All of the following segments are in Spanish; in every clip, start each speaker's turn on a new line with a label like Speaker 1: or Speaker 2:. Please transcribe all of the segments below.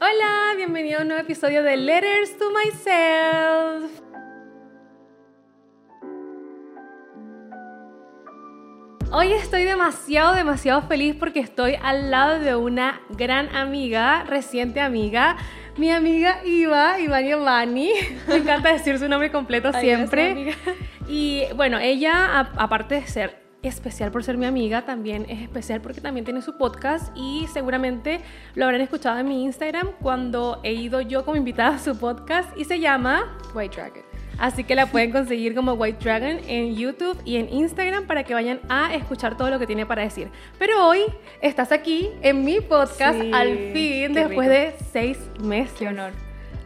Speaker 1: Hola, bienvenido a un nuevo episodio de Letters to Myself. Hoy estoy demasiado, demasiado feliz porque estoy al lado de una gran amiga, reciente amiga, mi amiga Iva, Ivani Giovanni. Me encanta decir su nombre completo siempre. y bueno, ella, aparte de ser especial por ser mi amiga, también es especial porque también tiene su podcast y seguramente lo habrán escuchado en mi Instagram cuando he ido yo como invitada a su podcast y se llama
Speaker 2: White Dragon.
Speaker 1: Así que la pueden conseguir como White Dragon en YouTube y en Instagram para que vayan a escuchar todo lo que tiene para decir. Pero hoy estás aquí en mi podcast al fin, después de seis meses.
Speaker 2: Qué honor.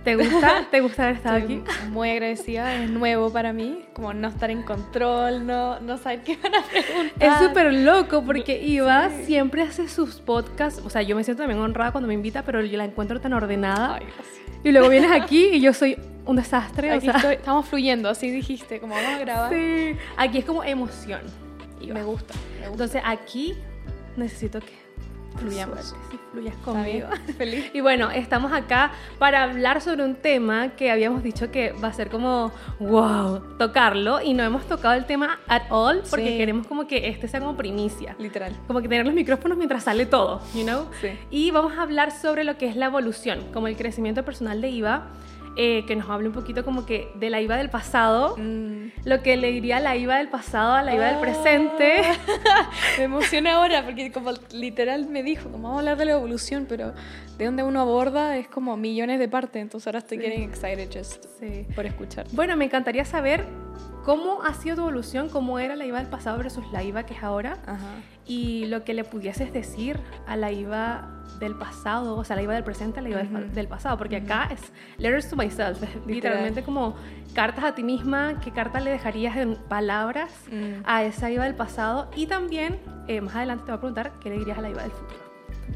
Speaker 1: ¿Te gusta? ¿Te gusta haber estado aquí?
Speaker 2: Muy agradecida, es nuevo para mí, como no estar en control, no, no saber qué van a preguntar.
Speaker 1: Es súper loco porque Iva siempre hace sus podcasts, o sea, yo me siento también honrada cuando me invita, pero yo la encuentro tan ordenada. Ay, y luego vienes aquí y yo soy un desastre.
Speaker 2: Aquí estamos fluyendo, así dijiste, como vamos a grabar.
Speaker 1: Sí, aquí es como emoción.
Speaker 2: Me gusta,
Speaker 1: Entonces aquí necesito que
Speaker 2: fluyamos.
Speaker 1: Fluyas conmigo. Feliz. Y bueno, estamos acá para hablar sobre un tema que habíamos dicho que va a ser como, wow, tocarlo. Y no hemos tocado el tema at all porque queremos como que este sea como primicia.
Speaker 2: Literal.
Speaker 1: Como que tener los micrófonos mientras sale todo, you know?
Speaker 2: Sí.
Speaker 1: Y vamos a hablar sobre lo que es la evolución, como el crecimiento personal de IVA eh, que nos hable un poquito como que de la IVA del pasado, mm. lo que le diría la IVA del pasado a la IVA del presente.
Speaker 2: me emociona ahora porque como literal me dijo, como vamos a hablar de la evolución, pero de donde uno aborda es como millones de partes, entonces ahora estoy getting excited just por escuchar.
Speaker 1: Bueno, me encantaría saber cómo ha sido tu evolución, cómo era la IVA del pasado versus la IVA que es ahora, y lo que le pudieses decir a la IVA del pasado, o sea, la IVA del presente la IVA del, pasado, porque acá es letters to myself, literalmente como cartas a ti misma, qué carta le dejarías en palabras mm. a esa IVA del pasado, y también, eh, más adelante te voy a preguntar qué le dirías a la IVA del futuro.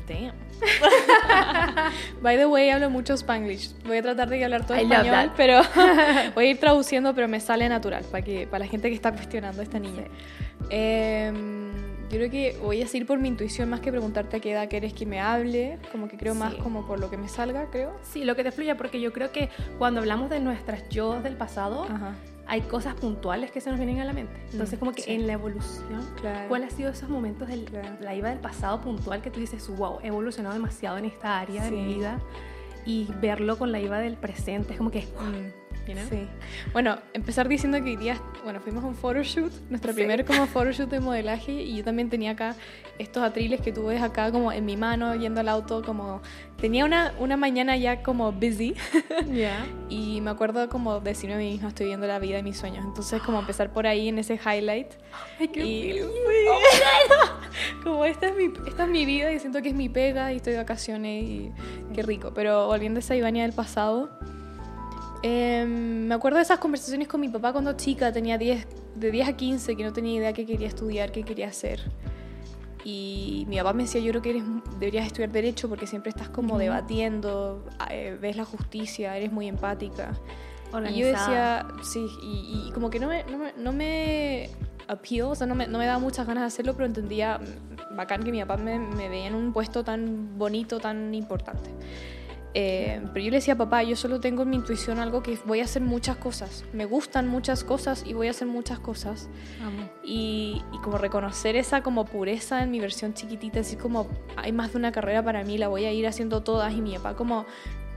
Speaker 2: Damn. By the way, hablo mucho Spanglish. Voy a tratar de hablar todo español, pero voy a ir traduciendo, pero me sale natural para que para la gente que está cuestionando a esta niña. Em, yo creo que voy a seguir por mi intuición más que preguntarte a qué edad quieres que me hable, como que creo más como por lo que me salga, creo.
Speaker 1: Sí, lo que te fluya, porque yo creo que cuando hablamos de nuestras yo del pasado, hay cosas puntuales que se nos vienen a la mente. Entonces, mm, como que en la evolución, ¿cuál ha sido esos momentos de la IVA del pasado puntual que tú dices, wow, he evolucionado demasiado en esta área de mi vida? Y verlo con la IVA del presente es como que... Mm.
Speaker 2: Sí. Bueno, empezar diciendo que hoy bueno, fuimos a un photoshoot, nuestro primer como photoshoot de modelaje, y yo también tenía acá estos atriles que tú ves acá como en mi mano, yendo al auto, como tenía una, una mañana ya como busy,
Speaker 1: yeah.
Speaker 2: y me acuerdo como decirme a mí misma, estoy viendo la vida de mis sueños, entonces como empezar por ahí en ese highlight.
Speaker 1: Ay, qué y,
Speaker 2: como esta es, mi, esta es mi vida y siento que es mi pega y estoy de vacaciones y qué rico, pero volviendo a esa Ivania del pasado Em, me acuerdo de esas conversaciones con mi papá cuando chica, tenía 10, de 10 a 15, que no tenía idea qué quería estudiar, qué quería hacer. Y mi papá me decía, yo creo que eres, deberías estudiar derecho porque siempre estás como debatiendo, eh, ves la justicia, eres muy empática. Y yo decía, sí, y, como que no me, no me, no me appeal, o sea, no me, no me, daba muchas ganas de hacerlo, pero entendía mm, bacán que mi papá me, me veía en un puesto tan bonito, tan importante. Eh, pero yo le decía, papá, yo solo tengo en mi intuición algo que voy a hacer muchas cosas. Me gustan muchas cosas y voy a hacer muchas cosas. Y, y, como reconocer esa como pureza en mi versión chiquitita, así como hay más de una carrera para mí, la voy a ir haciendo todas. Y mi papá como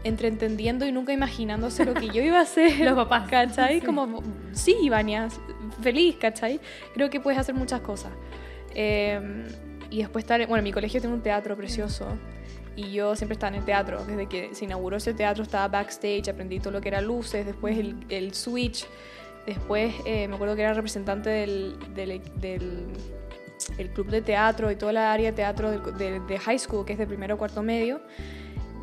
Speaker 2: entre entendiendo y nunca imaginándose lo que yo iba a hacer.
Speaker 1: Los papás.
Speaker 2: ¿Cachai? Como, sí, Ivania, feliz, ¿cachai? Creo que puedes hacer muchas cosas. Eh, y después estar, bueno, mi colegio tiene un teatro precioso y yo siempre estaba en el teatro. Desde que se inauguró ese teatro estaba backstage, aprendí todo lo que era luces, después el, el switch, después eh, me acuerdo que era representante del, del, del el club de teatro y toda la área de teatro de, de, high school, que es de primero cuarto medio.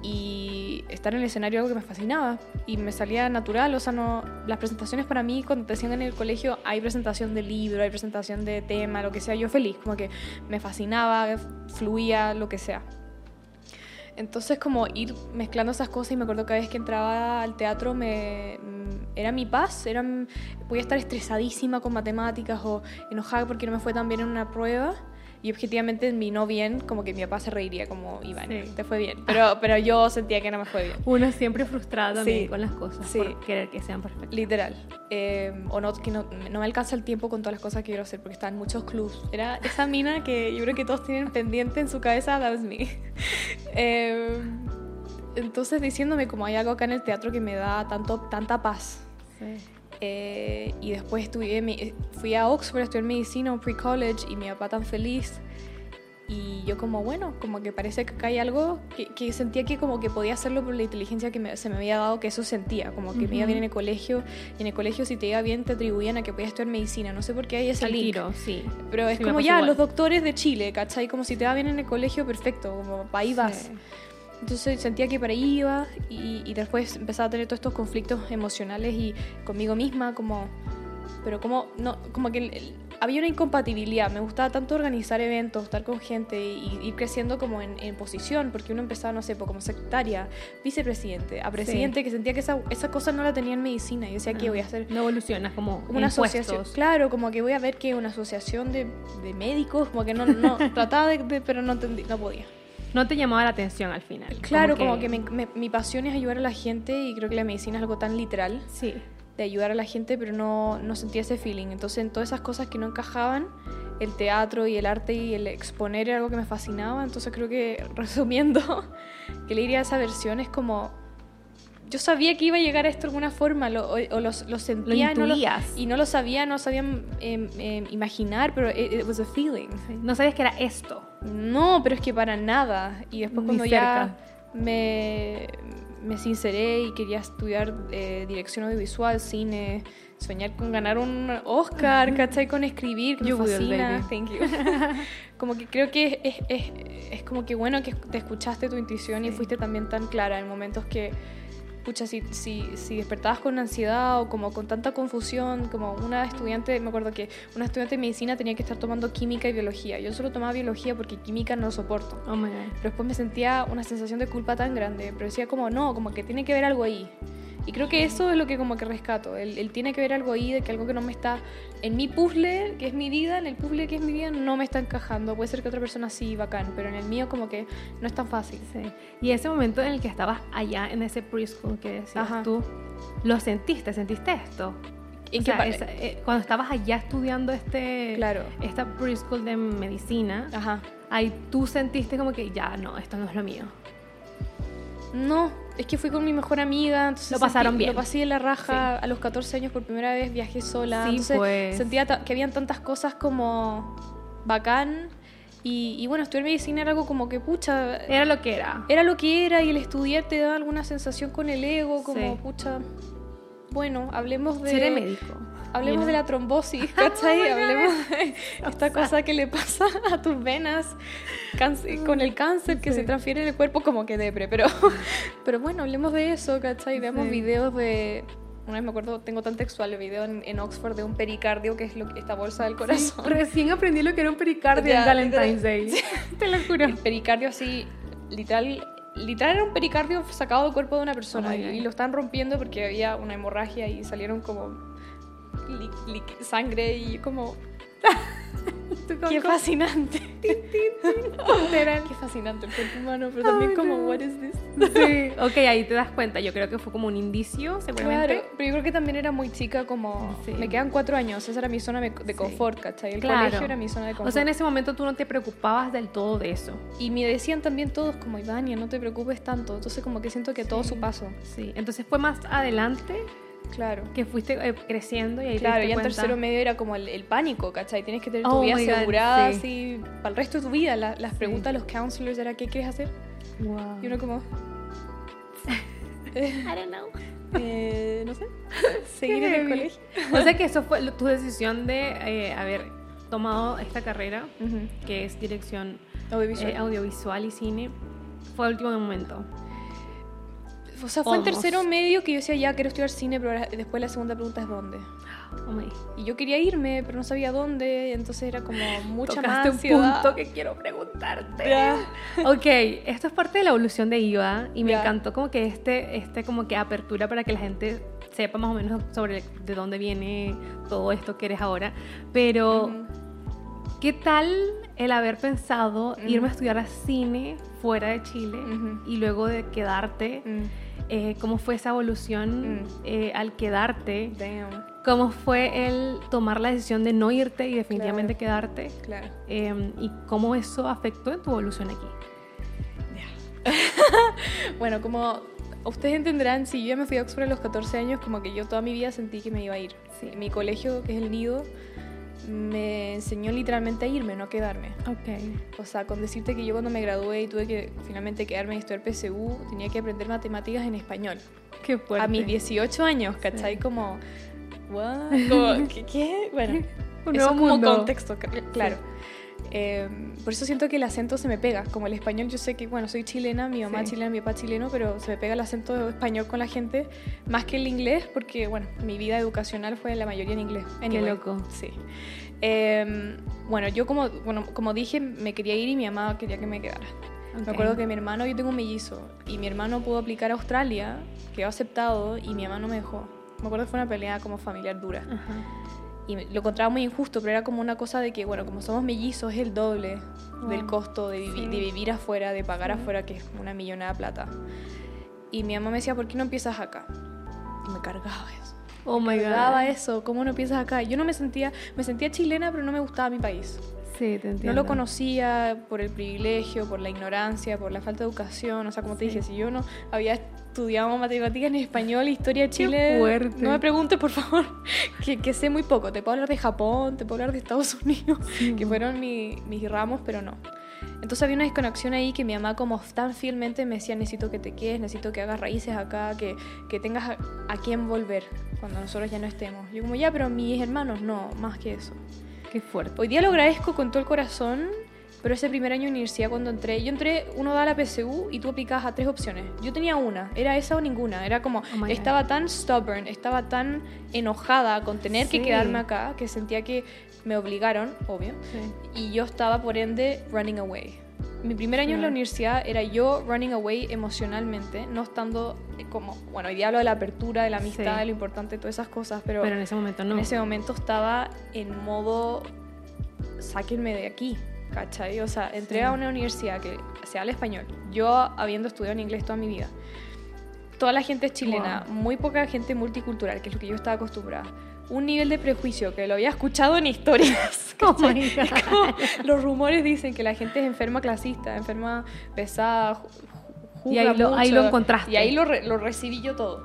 Speaker 2: Y estar en el escenario algo que me fascinaba y me salía natural. O sea, no, las presentaciones para mí, cuando te decían en el colegio, hay presentación de libro, hay presentación de tema, lo que sea, yo feliz, como que me fascinaba, fluía, lo que sea. Entonces como ir mezclando esas cosas y me acuerdo cada vez que entraba al teatro me, mm, era mi paz, era, voy a estar estresadísima con matemáticas o enojada porque no me fue tan bien en una prueba y objetivamente en mi no bien, como que mi papá se reiría como, Iván,
Speaker 1: Sí.
Speaker 2: te fue bien. Pero, pero yo sentía que no me fue bien.
Speaker 1: Uno siempre frustrado también
Speaker 2: Sí.
Speaker 1: con las cosas
Speaker 2: Sí.
Speaker 1: por querer que sean perfectas.
Speaker 2: Literal. Eh, o no, que no, no me alcanza el tiempo con todas las cosas que quiero hacer porque están muchos clubs. Era esa mina que yo creo que todos tienen pendiente en su cabeza, that was me. Eh, entonces diciéndome como hay algo acá en el teatro que me da tanto, tanta paz.
Speaker 1: Sí.
Speaker 2: Eh, y después estudié, fui a Oxford a estudiar medicina, un pre-college, y mi papá tan feliz. Y yo como, bueno, como que parece que acá hay algo que, que sentía que como que podía hacerlo por la inteligencia que me- se me había dado, que eso sentía, como que me iba bien en el colegio, y en el colegio si te iba bien te atribuían a que podías estudiar medicina, no sé por qué hay ese
Speaker 1: Al
Speaker 2: link.
Speaker 1: tiro, sí.
Speaker 2: Pero es
Speaker 1: Sí,
Speaker 2: como ya,
Speaker 1: igual.
Speaker 2: los doctores de Chile, ¿cachai? Como si te va bien en el colegio, perfecto, como ahí vas.
Speaker 1: Sí.
Speaker 2: Entonces sentía que para ahí iba y, y después empezaba a tener todos estos conflictos emocionales y conmigo misma, como, pero como, no, como que el- el- había una incompatibilidad. Me gustaba tanto organizar eventos, estar con gente y ir creciendo como en, en posición, porque uno empezaba, no sé, pues, como secretaria, vicepresidente, a presidente, que sentía que esa, esa cosa no la tenía en medicina. Y decía, ¿qué voy a hacer?
Speaker 1: No evolucionas como,
Speaker 2: Como una asociación, claro, como que voy a ver que una asociación de, de médicos, como que no, no trataba de, de- pero no entendí, no podía.
Speaker 1: No te llamaba la atención al final.
Speaker 2: Claro, como que, me- me- mi pasión es ayudar a la gente y creo que la medicina es algo tan literal
Speaker 1: Sí.
Speaker 2: de ayudar a la gente, pero no, no sentía ese feeling. Entonces, en todas esas cosas que no encajaban, el teatro y el arte y el exponer era algo que me fascinaba. Entonces, creo que resumiendo, que le diría a esa versión es como. Yo sabía que iba a llegar a esto de alguna forma, lo, o, o lo, lo sentía y no lo-
Speaker 1: intuías.
Speaker 2: y no lo sabía, no sabía em, em, imaginar, pero it, it was a feeling.
Speaker 1: No sabías que era esto.
Speaker 2: No, pero es que para nada. Y después cuando ya me, me sinceré y quería estudiar eh, dirección audiovisual, cine, soñar con ganar un Oscar, ¿cachai? Con escribir, que
Speaker 1: You
Speaker 2: me fascina. Thank you. como que creo que es, es, es, como que bueno que te escuchaste tu intuición y fuiste también tan clara en momentos que pucha, si, si, si despertabas con ansiedad o como con tanta confusión, como una estudiante, me acuerdo que una estudiante de medicina tenía que estar tomando química y biología. Yo solo tomaba biología porque química no lo soporto.
Speaker 1: Oh my God.
Speaker 2: Pero después me sentía una sensación de culpa tan grande, pero decía como no, como que tiene que haber algo ahí. Y creo que eso es lo que como que rescato, el, el tiene que haber algo ahí, de que algo que no me está en mi puzzle, que es mi vida, en el puzzle que es mi vida, no me está encajando. Puede ser que otra persona sí, bacán, pero en el mío como que no es tan fácil.
Speaker 1: Sí. Y ese momento en el que estabas allá en ese preschool que decías
Speaker 2: Ajá.
Speaker 1: tú, ¿lo sentiste? ¿Sentiste esto?
Speaker 2: ¿En
Speaker 1: O sea, esa- eh, cuando estabas allá estudiando este,
Speaker 2: Claro.
Speaker 1: esta preschool de medicina,
Speaker 2: Ajá.
Speaker 1: ahí tú sentiste como que ya, no, esto no es lo mío.
Speaker 2: No, es que fui con mi mejor amiga, entonces
Speaker 1: Lo pasaron
Speaker 2: sentí-
Speaker 1: bien.
Speaker 2: Lo pasé de la raja. A los 14 años por primera vez viajé sola.
Speaker 1: Sí,
Speaker 2: entonces
Speaker 1: pues.
Speaker 2: sentía que habían tantas cosas como bacán. Y, y bueno, estudiar medicina era algo como que, pucha,
Speaker 1: Era lo que era.
Speaker 2: era lo que era y el estudiar te da alguna sensación con el ego, como,
Speaker 1: Sí.
Speaker 2: pucha, bueno, hablemos de...
Speaker 1: Seré médico.
Speaker 2: Hablemos de la trombosis, ¿cachai? Hablemos de esta cosa que le pasa a tus venas con el cáncer que
Speaker 1: Sí.
Speaker 2: se transfiere en el cuerpo como que depre, pero, pero bueno, hablemos de eso, ¿cachai? Veamos
Speaker 1: Sí.
Speaker 2: videos de... Una vez me acuerdo, tengo tan textual el video en, en Oxford de un pericardio, que es lo, esta bolsa del corazón.
Speaker 1: Recién aprendí lo que era un pericardio
Speaker 2: Ya,
Speaker 1: en Valentine's. Day. Te lo juro.
Speaker 2: El pericardio así, literal, literal era un pericardio sacado del cuerpo de una persona
Speaker 1: Oh
Speaker 2: y, y lo están rompiendo porque había una hemorragia y salieron como li- li- sangre y como qué fascinante. qué fascinante el cuerpo humano, pero también
Speaker 1: Ay,
Speaker 2: como
Speaker 1: no.
Speaker 2: what is this?
Speaker 1: Sí. Ok, ahí te das cuenta. Yo creo que fue como un indicio, seguramente.
Speaker 2: Claro, pero yo creo que también era muy chica como
Speaker 1: Sí.
Speaker 2: me quedan cuatro años, esa era mi zona de de
Speaker 1: Sí.
Speaker 2: confort, ¿cachai? El
Speaker 1: Claro.
Speaker 2: colegio era mi zona de confort.
Speaker 1: O sea, en ese momento tú no te preocupabas del todo de eso.
Speaker 2: Y me decían también todos como Ivania, no te preocupes tanto, entonces como que siento que todo su paso.
Speaker 1: Sí. Entonces fue más adelante
Speaker 2: Claro.
Speaker 1: que fuiste eh, creciendo y ahí te
Speaker 2: Claro,
Speaker 1: diste
Speaker 2: ya en tercero medio era como el, el pánico, ¿cachai? Tienes que tener tu
Speaker 1: Oh
Speaker 2: vida
Speaker 1: my God,
Speaker 2: asegurada
Speaker 1: sí.
Speaker 2: así para el resto de tu vida. La- las preguntas de los counselors era ¿qué quieres hacer?
Speaker 1: Wow.
Speaker 2: Y uno como,
Speaker 1: I don't know.
Speaker 2: eh, no sé, seguir en el colegio.
Speaker 1: O sea que eso fue tu decisión de eh, haber tomado esta carrera,
Speaker 2: Ujú.
Speaker 1: que es dirección
Speaker 2: Audiovisual.
Speaker 1: eh, audiovisual y cine, fue el último momento.
Speaker 2: O sea, fue en tercero medio que yo decía, ya quiero estudiar cine, pero después la segunda pregunta es ¿dónde?
Speaker 1: Oh.
Speaker 2: Y yo quería irme, pero no sabía dónde, entonces era como mucha
Speaker 1: Tocaste
Speaker 2: más
Speaker 1: un punto que quiero preguntarte.
Speaker 2: Ya.
Speaker 1: Ok, esto es parte de la evolución de IVA y me encantó como que este, este como que apertura para que la gente sepa más o menos sobre de dónde viene todo esto que eres ahora. Pero. ¿qué tal el haber pensado irme a estudiar a cine fuera de Chile y luego de quedarte, eh, cómo fue esa evolución
Speaker 2: Mm.
Speaker 1: eh, al quedarte,
Speaker 2: damn,
Speaker 1: cómo fue el tomar la decisión de no irte y definitivamente quedarte,
Speaker 2: claro.
Speaker 1: eh, y cómo eso afectó en tu evolución aquí.
Speaker 2: Bueno, como ustedes entenderán, si yo ya me fui a Oxford a los 14 años, como que yo toda mi vida sentí que me iba a ir.
Speaker 1: Sí.
Speaker 2: Mi colegio, que es el nido, me enseñó literalmente a irme, no a quedarme.
Speaker 1: Ok.
Speaker 2: O sea, con decirte que yo cuando me gradué y tuve que finalmente quedarme en estudiar PSU, tenía que aprender matemáticas en español.
Speaker 1: Qué fuerte.
Speaker 2: A mis 18 años, ¿cachai?
Speaker 1: Sí.
Speaker 2: Como, ¿what? Como, ¿qué, qué? Bueno,
Speaker 1: Un
Speaker 2: eso
Speaker 1: nuevo
Speaker 2: como
Speaker 1: mundo.
Speaker 2: contexto, cl- claro. Eh, por eso siento que el acento se me pega. Como el español, yo sé que, bueno, soy chilena, mi mamá
Speaker 1: Sí.
Speaker 2: chilena, mi papá chileno, pero se me pega el acento español con la gente más que el inglés, porque, bueno, mi vida educacional fue la mayoría en inglés. Anyway,
Speaker 1: loco.
Speaker 2: Sí. Eh, bueno, yo como, bueno, como dije, me quería ir y mi mamá quería que me quedara.
Speaker 1: Ok.
Speaker 2: Me acuerdo que mi hermano, yo tengo un mellizo, y mi hermano pudo aplicar a Australia, quedó aceptado, y mi mamá no me dejó. Me acuerdo que fue una pelea como familiar dura.
Speaker 1: Ajá.
Speaker 2: Y lo encontraba muy injusto, pero era como una cosa de que, bueno, como somos mellizos, es el doble del
Speaker 1: Wow.
Speaker 2: costo de, vivi-
Speaker 1: Sí.
Speaker 2: de vivir afuera, de pagar
Speaker 1: Sí.
Speaker 2: afuera, que es una millonada de plata. Y mi mamá me decía, ¿por qué no empiezas acá? Y me cargaba eso.
Speaker 1: Oh my
Speaker 2: me cargaba
Speaker 1: god.
Speaker 2: eso, ¿cómo no empiezas acá? Yo no me sentía, me sentía chilena, pero no me gustaba mi país.
Speaker 1: Sí, te entiendo.
Speaker 2: No lo conocía por el privilegio, por la ignorancia, por la falta de educación. O sea, como te
Speaker 1: Sí.
Speaker 2: dije, si yo no había estudiado matemáticas en español, historia de
Speaker 1: Qué
Speaker 2: Chile,
Speaker 1: fuerte.
Speaker 2: no me preguntes, por favor, que, que sé muy poco. Te puedo hablar de Japón, te puedo hablar de Estados Unidos,
Speaker 1: Sí.
Speaker 2: que fueron mi- mis ramos, pero no. Entonces había una desconexión ahí que mi mamá como tan fielmente me decía, necesito que te quedes, necesito que hagas raíces acá, que, que tengas a, a quién volver cuando nosotros ya no estemos. Yo como, ya, pero mis hermanos no, más que eso.
Speaker 1: Qué fuerte.
Speaker 2: Hoy día lo agradezco con todo el corazón, pero ese primer año de universidad cuando entré, yo entré, uno da la PSU y tú aplicabas a tres opciones. Yo tenía una, era esa o ninguna. Era como,
Speaker 1: Oh my God.
Speaker 2: estaba tan stubborn, estaba tan enojada con tener
Speaker 1: Sí.
Speaker 2: que quedarme acá, que sentía que me obligaron, obvio,
Speaker 1: Sí.
Speaker 2: y yo estaba por ende running away. Mi primer año en la universidad era yo running away emocionalmente, no estando eh, como, bueno, hoy día hablo de la apertura, de la amistad,
Speaker 1: Sí.
Speaker 2: de lo importante, todas esas cosas,
Speaker 1: Pero en ese momento no.
Speaker 2: en ese momento estaba en modo, sáquenme de aquí, ¿cachai? O sea, entré
Speaker 1: Sí.
Speaker 2: a una universidad que se habla español, yo habiendo estudiado en inglés toda mi vida. Toda la gente es chilena, muy poca gente multicultural, que es lo que yo estaba acostumbrada. Un nivel de prejuicio que lo había escuchado en historias.
Speaker 1: Oh
Speaker 2: como los rumores dicen que la gente es enferma clasista, enferma pesada,
Speaker 1: Y ahí lo- ahí
Speaker 2: mucho.
Speaker 1: lo encontraste.
Speaker 2: Y ahí lo, re- lo recibí yo todo.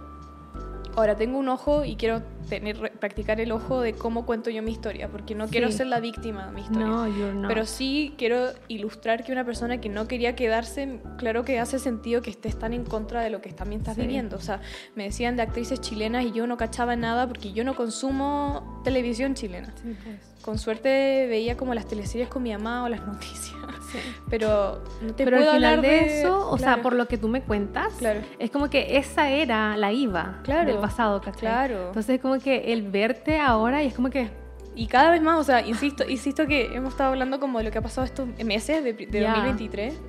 Speaker 2: Ahora tengo un ojo y quiero tener, practicar el ojo de cómo cuento yo mi historia, porque no quiero
Speaker 1: Sí.
Speaker 2: ser la víctima de mi historia.
Speaker 1: No, you're not.
Speaker 2: Pero sí quiero ilustrar que una persona que no quería quedarse, claro que hace sentido que estés tan en contra de lo que también estás
Speaker 1: Sí.
Speaker 2: viviendo. O sea, me decían de actrices chilenas y yo no cachaba nada porque yo no consumo televisión chilena.
Speaker 1: Sí, pues.
Speaker 2: Con suerte veía como las teleseries con mi mamá o las noticias.
Speaker 1: Sí.
Speaker 2: Pero no te
Speaker 1: Pero al
Speaker 2: puedo
Speaker 1: final
Speaker 2: hablar
Speaker 1: de, eso, o sea,
Speaker 2: Claro,
Speaker 1: por lo que tú me cuentas,
Speaker 2: Claro.
Speaker 1: es como que esa era la IVA
Speaker 2: Claro.
Speaker 1: del pasado, ¿cachai?
Speaker 2: Claro.
Speaker 1: Entonces es como que el verte ahora y es como que...
Speaker 2: Y cada vez más, o sea, insisto, insisto que hemos estado hablando como de lo que ha pasado estos meses de, de
Speaker 1: Ya.
Speaker 2: 2023.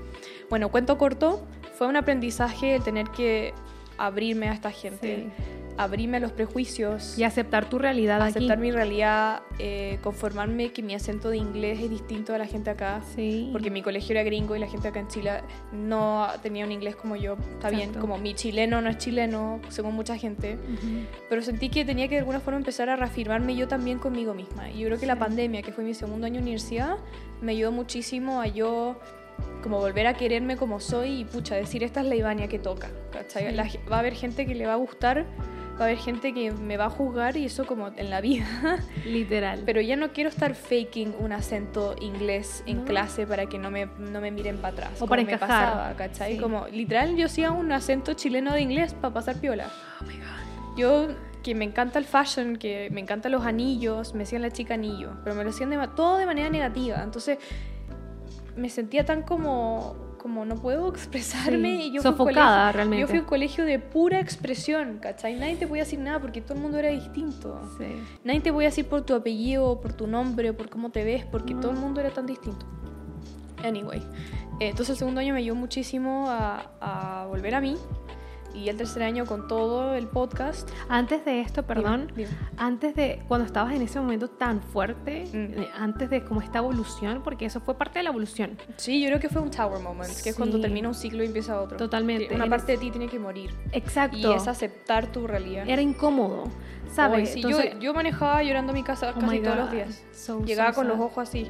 Speaker 2: Bueno, cuento corto, fue un aprendizaje el tener que abrirme a esta gente, abrirme a los prejuicios,
Speaker 1: Y aceptar tu realidad
Speaker 2: aceptar
Speaker 1: aquí.
Speaker 2: mi realidad, eh, conformarme que mi acento de inglés es distinto a la gente acá.
Speaker 1: Sí.
Speaker 2: Porque mi colegio era gringo y la gente acá en Chile no tenía un inglés como yo. Está bien,
Speaker 1: Exacto.
Speaker 2: como mi chileno no es chileno, según mucha gente
Speaker 1: Ujú.
Speaker 2: pero sentí que tenía que de alguna forma empezar a reafirmarme yo también conmigo misma. Y yo creo que la
Speaker 1: Sí.
Speaker 2: pandemia, que fue mi segundo año de universidad, me ayudó muchísimo a yo como volver a quererme como soy y pucha, decir esta es la Ivania que toca.
Speaker 1: Sí.
Speaker 2: La va a haber gente que le va a gustar, va a haber gente que me va a juzgar y eso como en la vida.
Speaker 1: Literal.
Speaker 2: Pero ya no quiero estar faking un acento inglés en
Speaker 1: No.
Speaker 2: clase para que no me, no me miren para atrás.
Speaker 1: O
Speaker 2: como
Speaker 1: para
Speaker 2: me
Speaker 1: encajar.
Speaker 2: pasaba, ¿cachai?
Speaker 1: Sí.
Speaker 2: Como literal yo hacía un acento chileno de inglés para pasar piola.
Speaker 1: Oh my God.
Speaker 2: Yo, que me encanta el fashion, que me encantan los anillos, me decían la chica anillo, pero me lo hacían de todo de manera negativa. Entonces, me sentía tan como, como no puedo expresarme.
Speaker 1: Sí,
Speaker 2: Y yo fui a un
Speaker 1: sofocada,
Speaker 2: colegio-
Speaker 1: realmente.
Speaker 2: Yo fui a un colegio de pura expresión, ¿cachai? Nadie te podía decir nada porque todo el mundo era distinto.
Speaker 1: Sí.
Speaker 2: Nadie te podía decir por tu apellido, por tu nombre, por cómo te ves, porque
Speaker 1: No.
Speaker 2: todo el mundo era tan distinto. Anyway, eh, entonces el segundo año me ayudó muchísimo a, a volver a mí. Y el tercer año con todo el podcast.
Speaker 1: Antes de esto, perdón,
Speaker 2: Dime, dime.
Speaker 1: antes de cuando estabas en ese momento tan fuerte,
Speaker 2: Mm.
Speaker 1: eh, antes de como esta evolución, porque eso fue parte de la evolución.
Speaker 2: Sí, yo creo que fue un tower moment, que es cuando
Speaker 1: Sí.
Speaker 2: termina un ciclo y empieza otro.
Speaker 1: Totalmente.
Speaker 2: Una parte de ti tiene que morir.
Speaker 1: Exacto.
Speaker 2: Y es aceptar tu realidad.
Speaker 1: Era incómodo, ¿sabes?
Speaker 2: sí,
Speaker 1: Entonces-
Speaker 2: yo, yo manejaba llorando a mi casa
Speaker 1: Oh
Speaker 2: casi
Speaker 1: my
Speaker 2: todos los días.
Speaker 1: so,
Speaker 2: Llegaba
Speaker 1: so
Speaker 2: con los
Speaker 1: sad.
Speaker 2: ojos así.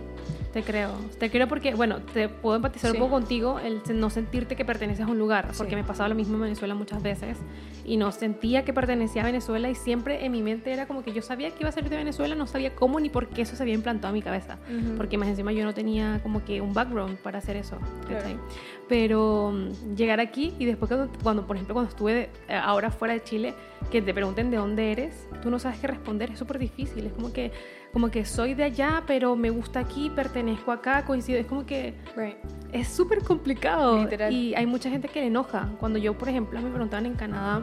Speaker 1: Te creo, te creo porque, bueno, te puedo empatizar
Speaker 2: Sí.
Speaker 1: un poco contigo, el no sentirte que perteneces a un lugar, porque
Speaker 2: Sí.
Speaker 1: me pasaba lo mismo en Venezuela muchas veces, y no sentía que pertenecía a Venezuela y siempre en mi mente era como que yo sabía que iba a ser de Venezuela, no sabía cómo ni por qué eso se había implantado en mi cabeza,
Speaker 2: Ujú.
Speaker 1: porque más encima yo no tenía como que un background para hacer eso,
Speaker 2: Claro.
Speaker 1: Pero mm, llegar aquí y después cuando, cuando, por ejemplo, cuando estuve de- eh, ahora fuera de Chile, que te pregunten de dónde eres, tú no sabes qué responder, es súper difícil, es como que, como que soy de allá, pero me gusta aquí, pertenezco acá, coincido, es como que
Speaker 2: Right.
Speaker 1: es súper complicado.
Speaker 2: Literal.
Speaker 1: Y hay mucha gente que le enoja. Cuando yo, por ejemplo, me preguntaban en Canadá,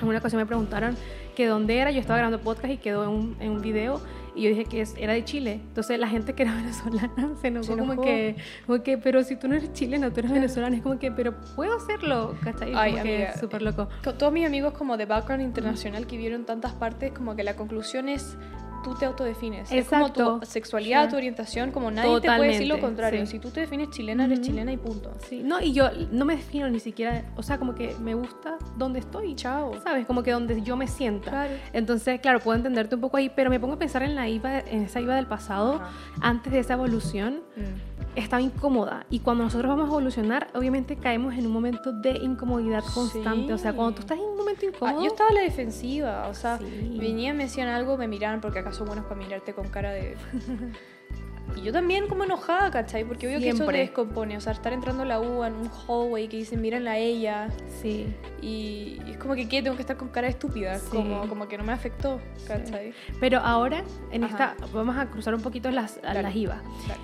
Speaker 1: en una ocasión me preguntaron que dónde era, yo estaba grabando podcast y quedó en un, en un video y yo dije que es- era de Chile. Entonces la gente que era venezolana se enojó,
Speaker 2: Se
Speaker 1: como
Speaker 2: enojó.
Speaker 1: que, como que, pero si tú no eres chilena, tú eres venezolana, es como que, pero puedo hacerlo, ¿cachai?
Speaker 2: Ay,
Speaker 1: como que
Speaker 2: amiga.
Speaker 1: es súper loco.
Speaker 2: Con todos mis amigos como de background internacional que vieron tantas partes, como que la conclusión es tú te autodefines. Es como
Speaker 1: Exacto.
Speaker 2: tu sexualidad,
Speaker 1: Sure.
Speaker 2: tu orientación, como nadie te puede decir lo
Speaker 1: Totalmente,
Speaker 2: contrario.
Speaker 1: sí.
Speaker 2: Si tú te defines chilena, eres
Speaker 1: Ujú.
Speaker 2: chilena y punto.
Speaker 1: Sí, no, y yo no me defino ni siquiera, o sea, como que me gusta donde estoy,
Speaker 2: Chao.
Speaker 1: ¿sabes? Como que donde yo me sienta.
Speaker 2: Claro.
Speaker 1: Entonces, claro, puedo entenderte un poco ahí, pero me pongo a pensar en la IVA, en esa IVA del pasado,
Speaker 2: Ajá.
Speaker 1: antes de esa evolución,
Speaker 2: Mm.
Speaker 1: Estaba incómoda. Y cuando nosotros vamos a evolucionar, obviamente caemos en un momento de incomodidad constante. O sea, cuando tú estás en un momento
Speaker 2: Ah,
Speaker 1: incómodo.
Speaker 2: yo estaba a la defensiva, o sea,
Speaker 1: Sí.
Speaker 2: venían, me decían algo, me miraban porque acaso buenos para mirarte con cara de... y yo también como enojada, ¿cachai? Porque obvio que eso te descompone, o sea, estar entrando a la U en un hallway que dicen, mírenla a ella,
Speaker 1: Sí.
Speaker 2: y es como que, ¿qué? Tengo que estar con cara estúpida,
Speaker 1: Sí.
Speaker 2: como, como que no me afectó, ¿cachai?
Speaker 1: Pero ahora, en
Speaker 2: Ajá.
Speaker 1: esta, vamos a cruzar un poquito las,
Speaker 2: Dale.
Speaker 1: las IVA.
Speaker 2: Dale.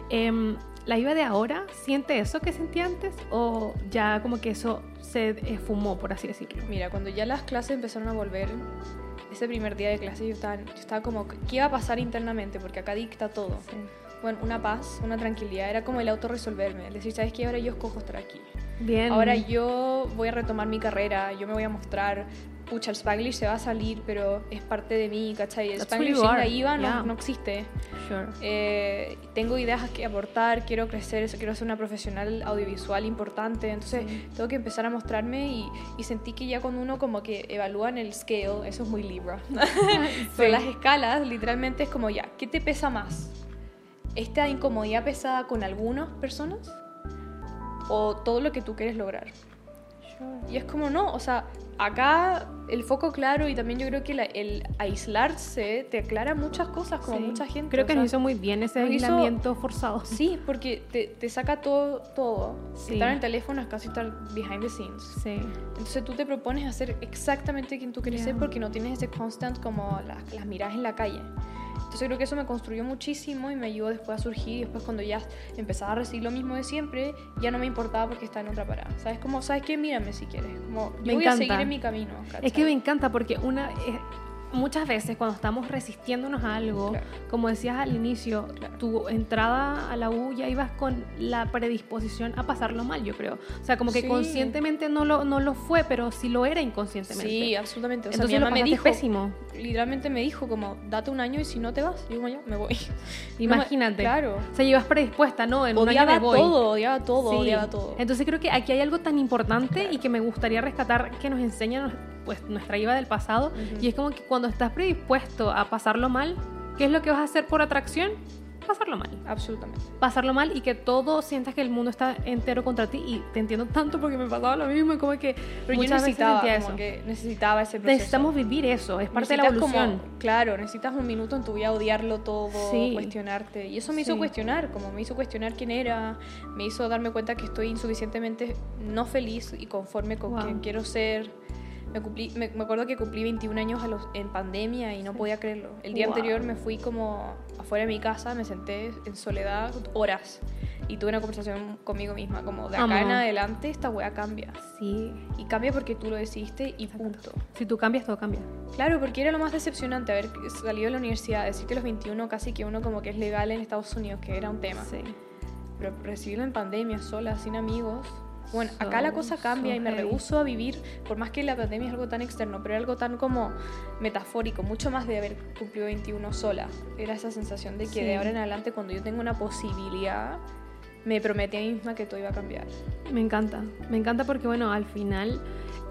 Speaker 1: ¿La IVA de ahora siente eso que sentía antes? ¿O ya como que eso se esfumó, por así decirlo?
Speaker 2: Mira, cuando ya las clases empezaron a volver, ese primer día de clase yo estaba, yo estaba como, ¿qué iba a pasar internamente? Porque acá dicta todo.
Speaker 1: Sí.
Speaker 2: Bueno, una paz, una tranquilidad, era como el autorresolverme, el decir, ¿sabes qué? Ahora yo escojo estar aquí.
Speaker 1: Bien.
Speaker 2: Ahora yo voy a retomar mi carrera, yo me voy a mostrar, pucha, el Spanglish se va a salir, pero es parte de mí, ¿cachai? El
Speaker 1: That's
Speaker 2: Spanglish sin la IVA no,
Speaker 1: yeah.
Speaker 2: no existe.
Speaker 1: Sure.
Speaker 2: Eh, tengo ideas que aportar, quiero crecer, quiero ser una profesional audiovisual importante, entonces
Speaker 1: Sí.
Speaker 2: tengo que empezar a mostrarme y, y sentí que ya cuando uno como que evalúan el scale, eso es muy Libra, pero las escalas literalmente es como ya, ¿qué te pesa más? ¿Esta incomodidad pesada con algunas personas? ¿O todo lo que tú quieres lograr? Y es como no, o sea, acá el foco claro y también yo creo que la- el aislarse te aclara muchas cosas como
Speaker 1: Sí.
Speaker 2: mucha gente.
Speaker 1: Creo que
Speaker 2: sea,
Speaker 1: nos hizo muy bien ese
Speaker 2: nos hizo-
Speaker 1: aislamiento forzado.
Speaker 2: Sí, porque te, te saca todo, todo.
Speaker 1: Sí.
Speaker 2: Estar en el teléfono es casi estar behind the scenes.
Speaker 1: Sí.
Speaker 2: Entonces tú te propones hacer exactamente quien tú quieres ser
Speaker 1: Yeah.
Speaker 2: porque no tienes ese constant como las, las miradas en la calle. Entonces creo que eso me construyó muchísimo y me ayudó después a surgir. Y después cuando ya empezaba a recibir lo mismo de siempre, ya no me importaba porque estaba en otra parada. ¿Sabes? Como, ¿sabes qué? Mírame si quieres. Como, yo
Speaker 1: Me
Speaker 2: voy a
Speaker 1: encanta.
Speaker 2: seguir en mi camino.
Speaker 1: Es que me encanta porque una eh, muchas veces cuando estamos resistiéndonos a algo,
Speaker 2: Claro.
Speaker 1: como decías al inicio,
Speaker 2: Claro.
Speaker 1: tu entrada a la U ya ibas con la predisposición a pasarlo mal, yo creo. O sea, como que
Speaker 2: Sí.
Speaker 1: conscientemente no lo, no lo fue, pero sí lo era inconscientemente.
Speaker 2: Sí, absolutamente. O sea,
Speaker 1: Entonces
Speaker 2: mi mamá me dijo,
Speaker 1: pésimo.
Speaker 2: literalmente me dijo como, date un año y si no te vas, yo ya, me voy. No
Speaker 1: Imagínate.
Speaker 2: claro.
Speaker 1: O sea, ibas predispuesta, ¿no? En un año
Speaker 2: Odiaba
Speaker 1: me voy.
Speaker 2: todo, odiaba todo,
Speaker 1: Sí.
Speaker 2: odiaba todo.
Speaker 1: Entonces creo que aquí hay algo tan importante y que me gustaría rescatar que nos enseña pues, nuestra IVA del pasado.
Speaker 2: Ujú.
Speaker 1: Y es como que cuando estás predispuesto a pasarlo mal, ¿qué es lo que vas a hacer por atracción? Pasarlo mal.
Speaker 2: Absolutamente.
Speaker 1: Pasarlo mal y que todo sientas que el mundo está entero contra ti. Y te entiendo tanto porque me pasaba lo mismo. Como que
Speaker 2: Pero yo
Speaker 1: muchas veces
Speaker 2: necesitaba,
Speaker 1: sentía
Speaker 2: como
Speaker 1: eso.
Speaker 2: que necesitaba ese proceso.
Speaker 1: Necesitamos vivir eso, es parte de la
Speaker 2: Necesitas
Speaker 1: evolución.
Speaker 2: como- claro, necesitas un minuto en tu vida odiarlo todo,
Speaker 1: Sí.
Speaker 2: cuestionarte. Y eso me hizo
Speaker 1: Sí.
Speaker 2: cuestionar, como me hizo cuestionar quién era, me hizo darme cuenta que estoy insuficientemente no feliz y conforme con
Speaker 1: Wow.
Speaker 2: quien quiero ser. Me, cumplí, me, me acuerdo que cumplí 21 años a los, en pandemia y no podía creerlo. El día
Speaker 1: Wow.
Speaker 2: anterior me fui como afuera de mi casa, me senté en soledad horas y tuve una conversación conmigo misma, como de acá en adelante esta wea cambia.
Speaker 1: Sí.
Speaker 2: Y cambia porque tú lo decidiste y punto.
Speaker 1: Si tú cambias, todo cambia.
Speaker 2: Claro, porque era lo más decepcionante haber salido de la universidad, decir que a los 21 casi que uno como que es legal en Estados Unidos, que era un tema.
Speaker 1: Sí.
Speaker 2: Pero recibirlo en pandemia, sola, sin amigos, Bueno, acá la cosa cambia y me rehuso a vivir, por más que la pandemia es algo tan externo, pero algo tan como metafórico, mucho más de haber cumplido 21 sola. Era esa sensación de que
Speaker 1: Sí.
Speaker 2: de ahora en adelante, cuando yo tenga una posibilidad, me prometí a mí misma que todo iba a cambiar.
Speaker 1: Me encanta, me encanta porque bueno, al final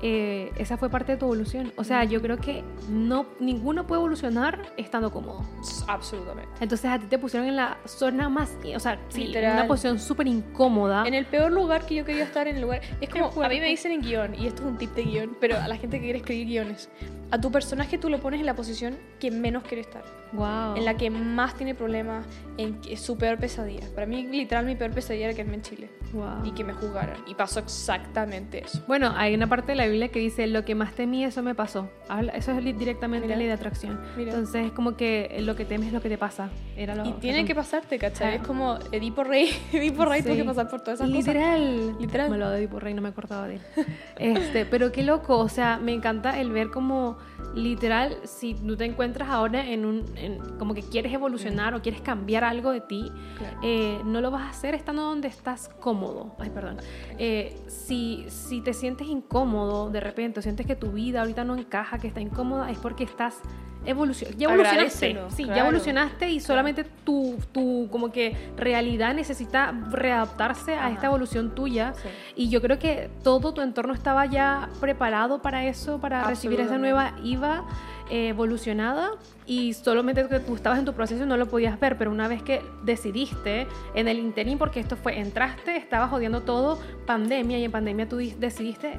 Speaker 1: eh, esa fue parte de tu evolución. O sea, yo creo que no, ninguno puede evolucionar estando cómodo.
Speaker 2: Absolutamente.
Speaker 1: Entonces a ti te pusieron en la zona más, o sea, sí, en una posición súper incómoda.
Speaker 2: En el peor lugar que yo quería estar, en el lugar. Es como, a mí me dicen en guion, y esto es un tip de guion, pero a la gente que quiere escribir guiones, a tu personaje tú lo pones en la posición que menos quiere estar.
Speaker 1: Wow.
Speaker 2: en la que más tiene problemas, en su peor pesadilla. Para mí, literal, mi peor pesadilla era quedarme en Chile
Speaker 1: Wow.
Speaker 2: y que me juzgaran. Y pasó exactamente eso.
Speaker 1: Bueno, hay una parte de la Biblia que dice, lo que más temí, eso me pasó. Habla- Eso es li- directamente
Speaker 2: Mira.
Speaker 1: ley de atracción.
Speaker 2: Mira.
Speaker 1: Entonces es como que lo que temes es lo que te pasa. Era lo
Speaker 2: Y tiene que pasarte, ¿cachai?
Speaker 1: Ah.
Speaker 2: Es como Edipo Rey. Edipo Rey tuvo
Speaker 1: Sí.
Speaker 2: que pasar por todas esas cosas.
Speaker 1: Literal.
Speaker 2: Literal.
Speaker 1: Me lo de Edipo Rey, no me acordaba de él. Este, pero qué loco, o sea, me encanta el ver como literal, si tú te encuentras ahora en un, en- como que quieres evolucionar o quieres cambiar algo de ti,
Speaker 2: Claro.
Speaker 1: eh, no lo vas a hacer estando donde estás cómodo. Ay, perdón. Eh, si, si te sientes incómodo de repente o sientes que tu vida ahorita no encaja, que está incómoda, es porque estás evolucionando. Ya evolucionaste. Sí, ya
Speaker 2: claro.
Speaker 1: evolucionaste y solamente tu, tu como que realidad necesita readaptarse a
Speaker 2: Ajá.
Speaker 1: esta evolución tuya.
Speaker 2: Sí.
Speaker 1: Y yo creo que todo tu entorno estaba ya preparado para eso, para recibir esa nueva IVA evolucionada y solamente que tú estabas en tu proceso y no lo podías ver, pero una vez que decidiste en el interín, porque esto fue, entraste, estabas odiando todo, pandemia, y en pandemia tú di- decidiste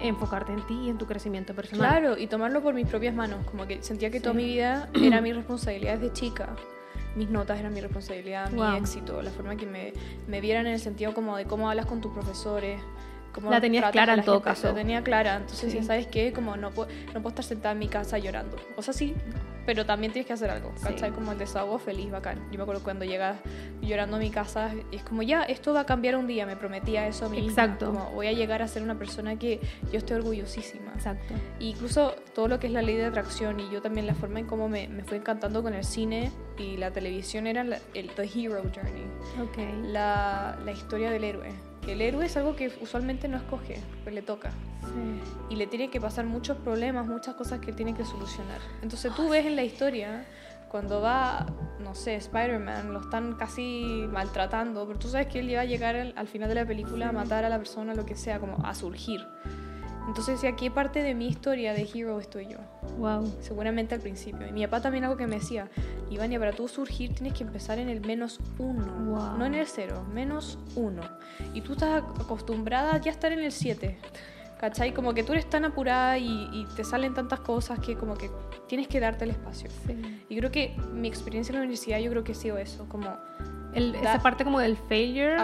Speaker 1: enfocarte en ti y en tu crecimiento personal.
Speaker 2: Claro, y tomarlo por mis propias manos. Como que sentía que toda
Speaker 1: Sí.
Speaker 2: mi vida era mi responsabilidad desde chica. Mis notas eran mi responsabilidad,
Speaker 1: Wow.
Speaker 2: mi éxito, la forma que me, me vieran en el sentido como de cómo hablas con tus profesores. Cómo
Speaker 1: La tenías clara en todo
Speaker 2: gente.
Speaker 1: caso.
Speaker 2: La tenía clara. Entonces,
Speaker 1: Sí.
Speaker 2: ya sabes qué, como no puedo, no puedo estar sentada en mi casa llorando. O sea, sí, pero también tienes que hacer algo.
Speaker 1: Sí.
Speaker 2: ¿Cachai? Como el desahogo feliz, bacán. Yo me acuerdo cuando llegas llorando a mi casa, es como ya, esto va a cambiar un día. Me prometía eso a mí. misma,
Speaker 1: Exacto.
Speaker 2: Como voy a llegar a ser una persona que yo estoy orgullosísima.
Speaker 1: Exacto.
Speaker 2: Y Incluso todo lo que es la ley de atracción y yo también la forma en cómo me, me fue encantando con el cine y la televisión era la- el The Hero Journey,
Speaker 1: Ok.
Speaker 2: la, la historia del héroe. El héroe es algo que usualmente no escoge, pero le toca.
Speaker 1: Sí.
Speaker 2: Y le tiene que pasar muchos problemas, muchas cosas que tiene que solucionar. Entonces tú ves en la historia, cuando va, no sé, Spider-Man, lo están casi maltratando, pero tú sabes que él iba a llegar al, al final de la película a matar a la persona, lo que sea, como a surgir. Entonces decía, ¿qué parte de mi historia de Hero estoy yo?
Speaker 1: Wow.
Speaker 2: Seguramente al principio. Y mi papá también algo que me decía, Ivania, para tú surgir tienes que empezar en el menos uno,
Speaker 1: Wow.
Speaker 2: no en el cero, menos uno. Y tú estás acostumbrada ya a estar en el siete. ¿Cachai? Como que tú eres tan apurada y, y te salen tantas cosas que como que tienes que darte el espacio.
Speaker 1: Sí.
Speaker 2: Y creo que mi experiencia en la universidad yo creo que ha sido eso, como
Speaker 1: El- esa parte como del failure.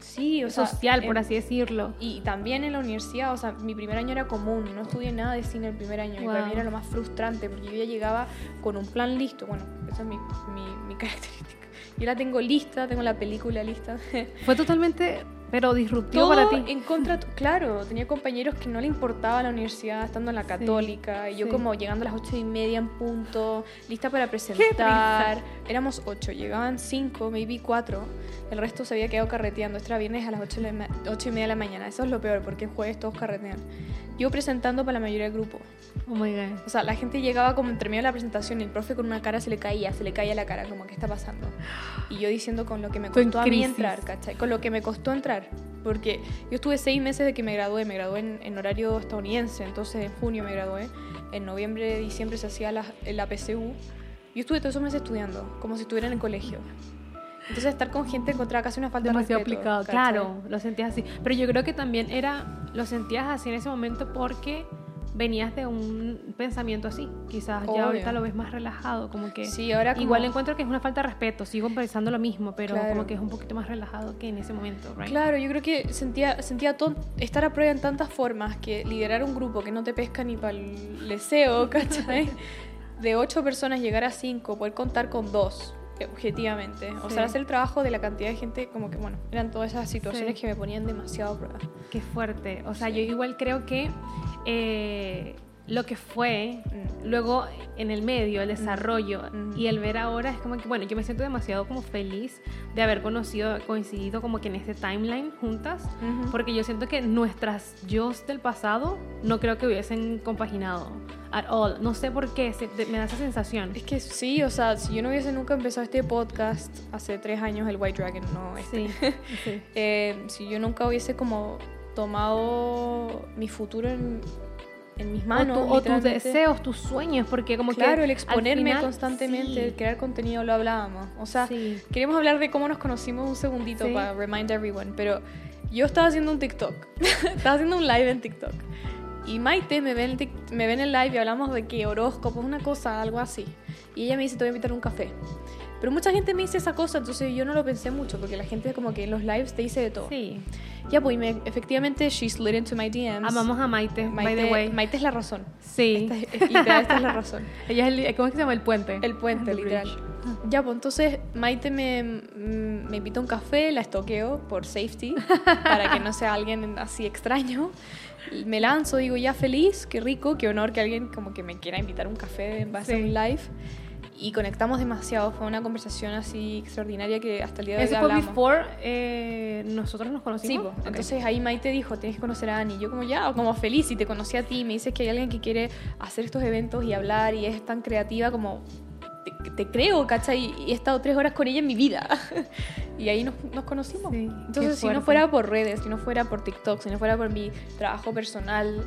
Speaker 2: Sí, o sea,
Speaker 1: social, por así decirlo.
Speaker 2: Y también en la universidad, o sea, mi primer año era común, no estudié nada de cine el primer año y para
Speaker 1: Wow.
Speaker 2: mí era lo más frustrante porque yo ya llegaba con un plan listo, bueno, esa es mi, mi, mi característica. Yo la tengo lista, tengo la película lista.
Speaker 1: Fue totalmente, pero disruptivo
Speaker 2: Todo
Speaker 1: para ti.
Speaker 2: en contra, claro, tenía compañeros que no le importaba la universidad estando en la católica y yo
Speaker 1: sí.
Speaker 2: como llegando a las ocho y media en punto, lista para presentar. Éramos ocho, llegaban cinco, maybe cuatro. El resto se había quedado carreteando. Este era viernes a las ocho, ocho y media de la mañana. Eso es lo peor porque el jueves todos carretean. Yo presentando para la mayoría del grupo.
Speaker 1: Oh my god.
Speaker 2: O sea, la gente llegaba como entre medio de la presentación y el profe con una cara se le caía, se le caía la cara, como, ¿qué está pasando? Y yo diciendo con lo que me costó a mí entrar, ¿cachai? Con lo que me costó entrar. Porque yo estuve seis meses de que me gradué, me gradué en, en horario estadounidense, entonces en junio me gradué, en noviembre, diciembre se hacía la, la PCU. Yo estuve todos esos meses estudiando, como si estuviera en el colegio. Entonces estar con gente encontraba casi una falta
Speaker 1: Demasiado
Speaker 2: de respeto.
Speaker 1: aplicado,
Speaker 2: ¿cachai?
Speaker 1: claro, lo sentías así. Pero yo creo que también era, lo sentías así en ese momento porque venías de un pensamiento así. Quizás
Speaker 2: Obvio.
Speaker 1: ya ahorita lo ves más relajado, como que...
Speaker 2: Sí, ahora como-
Speaker 1: Igual encuentro que es una falta de respeto, sigo pensando lo mismo, pero
Speaker 2: Claro.
Speaker 1: como que es un poquito más relajado que en ese momento, right?
Speaker 2: Claro, yo creo que sentía, sentía ton- estar a prueba en tantas formas que liderar un grupo que no te pesca ni para el deseo, ¿cachai? De ocho personas llegar a cinco, poder contar con dos, eh, objetivamente. O sea, hacer el trabajo de la cantidad de gente, como que, bueno, eran todas esas situaciones
Speaker 1: Sí.
Speaker 2: que me ponían demasiado a prueba.
Speaker 1: Qué fuerte. O sea,
Speaker 2: Sí.
Speaker 1: yo igual creo que eh, lo que fue,
Speaker 2: Mm.
Speaker 1: luego en el medio, el desarrollo
Speaker 2: Mm.
Speaker 1: y el ver ahora es como que, bueno, yo me siento demasiado como feliz de haber conocido, coincidido como que en este timeline juntas, porque yo siento que nuestras yo del pasado no creo que hubiesen compaginado at all. No sé por qué, se- de- me da esa sensación.
Speaker 2: Es que sí, o sea, si yo no hubiese nunca empezado este podcast hace tres años, el White Dragon, no este.
Speaker 1: Sí, sí.
Speaker 2: Eh, si yo nunca hubiese como tomado mi futuro en, en mis manos.
Speaker 1: o, tu- o tus deseos, tus sueños, porque como que...
Speaker 2: Claro, el exponerme
Speaker 1: final-
Speaker 2: constantemente,
Speaker 1: sí,
Speaker 2: el crear contenido, lo hablábamos. O sea,
Speaker 1: sí.
Speaker 2: queríamos hablar de cómo nos conocimos un segundito
Speaker 1: Sí.
Speaker 2: para remind everyone, pero yo estaba haciendo un TikTok, estaba haciendo un live en TikTok. Y Maite me ve, en el me ve en el live y hablamos de que horóscopo es una cosa, algo así. Y ella me dice, te voy a invitar a un café. Pero mucha gente me dice esa cosa, entonces yo no lo pensé mucho, porque la gente como que en los lives te dice de todo.
Speaker 1: Sí.
Speaker 2: Ya, pues y me- efectivamente, she slid into my DMs.
Speaker 1: Amamos a Maite, by the
Speaker 2: Maite,
Speaker 1: way.
Speaker 2: Maite es la razón.
Speaker 1: Sí.
Speaker 2: Esta, es- literal, esta es la razón.
Speaker 1: Ella es el, ¿cómo es que se llama? El puente.
Speaker 2: El puente,
Speaker 1: The
Speaker 2: literal. Ya, pues entonces Maite me, me invita a un café, la estoqueo por safety, para que no sea alguien así extraño. Me lanzo, digo, ya feliz, qué rico, qué honor que alguien como que me quiera invitar a un café en base
Speaker 1: Sí.
Speaker 2: a un live. Y conectamos demasiado, fue una conversación así extraordinaria que hasta el día de hoy
Speaker 1: Eso fue before eh, nosotros nos
Speaker 2: Sí,
Speaker 1: conocimos.
Speaker 2: po.
Speaker 1: Ok.
Speaker 2: entonces ahí Maite dijo, tienes que conocer a Ani. Yo como ya, como feliz, y te conocí a ti, me dices que hay alguien que quiere hacer estos eventos y hablar y es tan creativa como... Te, te creo, ¿cachai? Y he estado tres horas con ella en mi vida. y ahí nos, nos conocimos.
Speaker 1: Sí,
Speaker 2: entonces, si no fuera por redes, si no fuera por TikTok, si no fuera por mi trabajo personal...